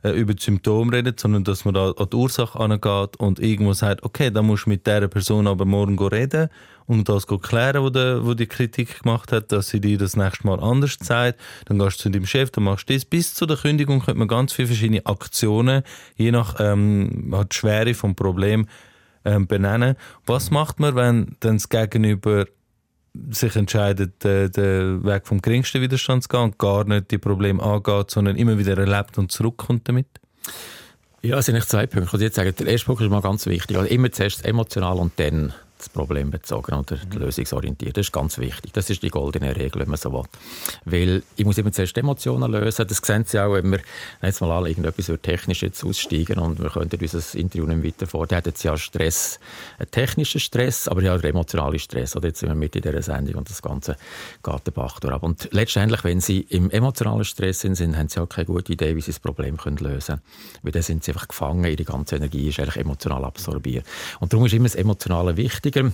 äh, über die Symptome redet, sondern dass man da an die Ursache angeht und irgendwo sagt, okay, da musst du mit dieser Person aber morgen reden und das klären, wo, der, wo die Kritik gemacht hat, dass sie dir das nächste Mal anders zeigt. Dann gehst du zu deinem Chef, dann machst du das. Bis zu der Kündigung könnte man ganz viele verschiedene Aktionen, je nach ähm, die Schwere vom Problem, ähm, benennen. Was macht man, wenn dann das Gegenüber sich entscheidet, den, den Weg vom geringsten Widerstand zu gehen und gar nicht die Probleme angeht, sondern immer wieder erlebt und zurückkommt damit? Ja, es sind nicht zwei Punkte. Ich würde jetzt sagen, der erste Punkt ist mal ganz wichtig. Also immer zuerst emotional und dann das Problem bezogen oder mhm. lösungsorientiert. Das ist ganz wichtig. Das ist die goldene Regel, wenn man so will. Weil ich muss immer zuerst Emotionen lösen. Das sehen Sie auch, wenn wir jetzt mal alle irgendetwas über technisch jetzt aussteigen und wir könnten unser Interview nicht weiter vor. Da hat jetzt ja Stress, einen technischen Stress, aber ja auch emotionalen Stress. Oder jetzt sind wir mit in dieser Sendung und das Ganze geht den Bach durch. Und letztendlich, wenn Sie im emotionalen Stress sind, haben Sie auch keine gute Idee, wie Sie das Problem lösen können. Weil dann sind Sie einfach gefangen, Ihre ganze Energie ist eigentlich emotional absorbiert. Und darum ist immer das Emotionale wichtig wichtiger.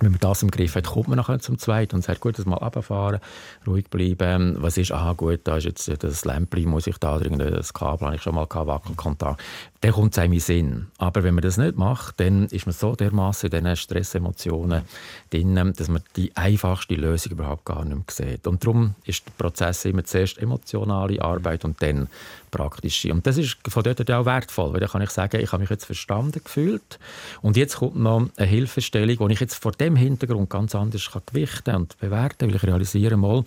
Wenn man das im Griff hat, kommt man nachher zum Zweiten und sagt, gut, das mal runterfahren, ruhig bleiben. Was ist, aha, gut, da ist jetzt das Lämpchen, muss ich da drin, das Kabel habe ich schon mal gehabt, Wackelkontakt. Dann kommt es einem in Sinn. Aber wenn man das nicht macht, dann ist man so dermaßen in diesen Stressemotionen drin, dass man die einfachste Lösung überhaupt gar nicht mehr sieht. Und darum ist der Prozess immer zuerst emotionale Arbeit und dann praktische. Und das ist von dort auch wertvoll, weil da kann ich sagen, ich habe mich jetzt verstanden gefühlt und jetzt kommt noch eine Hilfestellung, die ich jetzt vor dem Hintergrund ganz anders kann gewichten und bewerten, weil ich realisiere mal,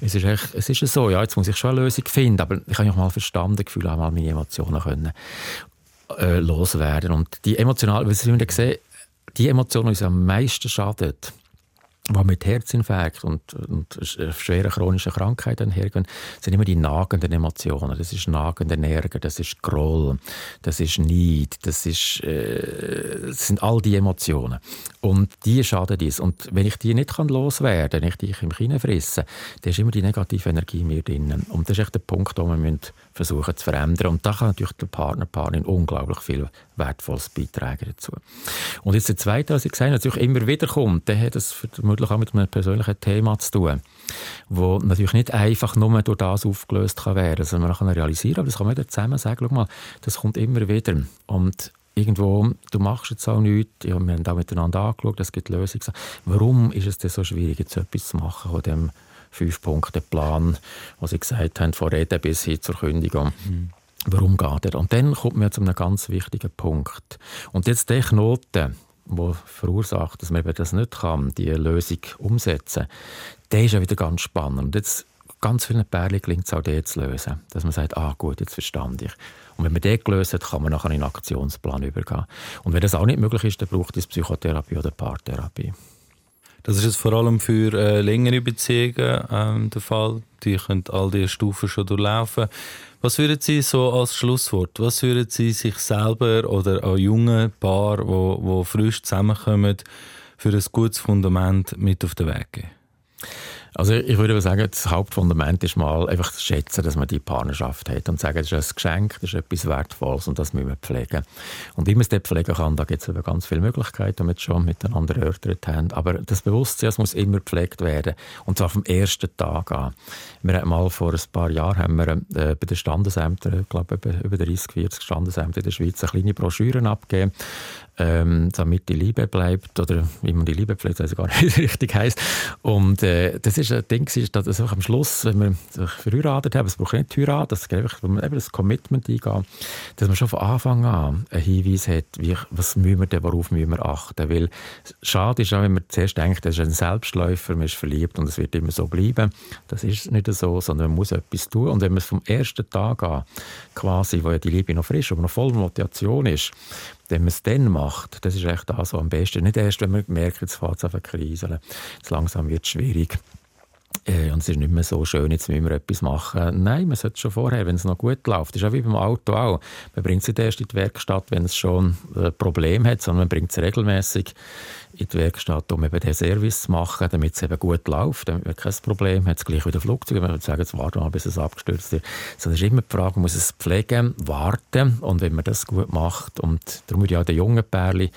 es ist, echt, es ist so, ja, jetzt muss ich schon eine Lösung finden, aber ich habe mich mal verstanden gefühlt, auch mal meine Emotionen können äh, loswerden. Und die emotional, was wir sehen, die Emotionen, die uns am meisten schadet, die mit Herzinfarkt und, und schweren chronischen Krankheiten hergehen, sind immer die nagenden Emotionen. Das ist nagender Ärger, das ist Groll, das ist Neid, das, ist, äh, das sind all die Emotionen. Und die schaden uns. Und wenn ich die nicht loswerden kann, wenn ich die im Kinn fresse, dann ist immer die negative Energie in mir drin. Und das ist echt der Punkt, wo wir versuchen zu verändern. Und da kann natürlich der Partner, Partnerin unglaublich viel Wertvolles beitragen dazu. Und jetzt der zweite, was ich gesagt habe, natürlich immer wieder kommt, der hat das vermutlich auch mit einem persönlichen Thema zu tun, wo natürlich nicht einfach nur durch das aufgelöst kann werden, sondern man kann realisieren, aber das kann man wieder zusammen sagen, schau mal, das kommt immer wieder. Und irgendwo, du machst jetzt auch nichts, ja, wir haben da miteinander angeschaut, es gibt Lösungen. Warum ist es denn so schwierig, jetzt etwas zu machen von dem Fünf-Punkte-Plan, was Sie gesagt haben, von Reden bis hin zur Kündigung? Mhm. Warum geht er? Und dann kommt man zu einem ganz wichtigen Punkt. Und jetzt der Knoten, der verursacht, dass man das nicht kann, die Lösung umsetzen, der ist ja wieder ganz spannend. Und jetzt ganz vielen Pärchen gelingt es auch, den zu lösen. Dass man sagt, ah gut, jetzt verstand ich. Und wenn man den gelöst hat, kann man nachher in einen Aktionsplan übergehen. Und wenn das auch nicht möglich ist, dann braucht es Psychotherapie oder Paartherapie. Das ist jetzt vor allem für äh, längere Beziehungen ähm, der Fall. Die können all diese Stufen schon durchlaufen. Was würden Sie so als Schlusswort, was würden Sie sich selber oder an jungen Paar, wo, wo frisch zusammenkommen, für ein gutes Fundament mit auf den Weg geben? Also ich würde sagen, das Hauptfundament ist mal einfach zu schätzen, dass man die Partnerschaft hat und sagen, das ist ein Geschenk, das ist etwas Wertvolles und das müssen wir pflegen. Und wie man es dort pflegen kann, da gibt es ganz viele Möglichkeiten, die wir schon miteinander erörtert haben. Aber das Bewusstsein muss immer gepflegt werden und zwar vom ersten Tag an. Wir haben mal vor ein paar Jahren haben wir, äh, bei den Standesämtern, ich glaube über 30, 40 Standesämter in der Schweiz, eine kleine Broschüre abgegeben, ähm, damit die Liebe bleibt oder wie man die Liebe pflegt, weiß ich gar nicht, richtig heißt. Und äh, das ist ein Ding, dass das am Schluss, wenn wir sich verheiratet haben, es braucht nicht Heirat, das einfach, wenn man eben das Commitment eingeht, dass man schon von Anfang an einen Hinweis hat, wie, was müssen wir denn, worauf müssen wir achten. Weil schade ist auch, wenn man zuerst denkt, das ist ein Selbstläufer, man ist verliebt und es wird immer so bleiben. Das ist nicht so, sondern man muss etwas tun. Und wenn man es vom ersten Tag an, quasi, wo ja die Liebe noch frisch, aber noch voll Motivation ist, wenn man es dann macht, das ist echt das, was am besten. Nicht erst, wenn man merkt, jetzt fängt es an zu kriseln. Jetzt langsam wird es schwierig. Äh, und es ist nicht mehr so schön, jetzt müssen wir etwas machen. Nein, man sollte schon vorher, wenn es noch gut läuft. Das ist auch wie beim Auto auch. Man bringt es nicht erst in die Werkstatt, wenn es schon ein äh, Problem hat, sondern man bringt es regelmäßig in die Werkstatt, um eben den Service zu machen, damit es eben gut läuft, damit man kein Problem hat. Gleich wieder Flugzeug, wenn man sagt, jetzt warten wir mal, bis es abgestürzt wird. So, das ist immer die Frage, man muss es pflegen, warten und wenn man das gut macht und darum würde ich auch den jungen Pärchen,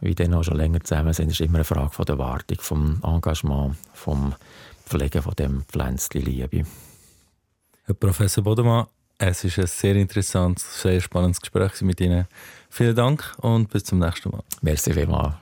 wie die auch schon länger zusammen sind, ist immer eine Frage von der Wartung, vom Engagement, vom Pflegen von dem Pflänzchen Liebe. Herr Professor Bodemann, es ist ein sehr interessantes, sehr spannendes Gespräch mit Ihnen. Vielen Dank und bis zum nächsten Mal. Merci vielmals.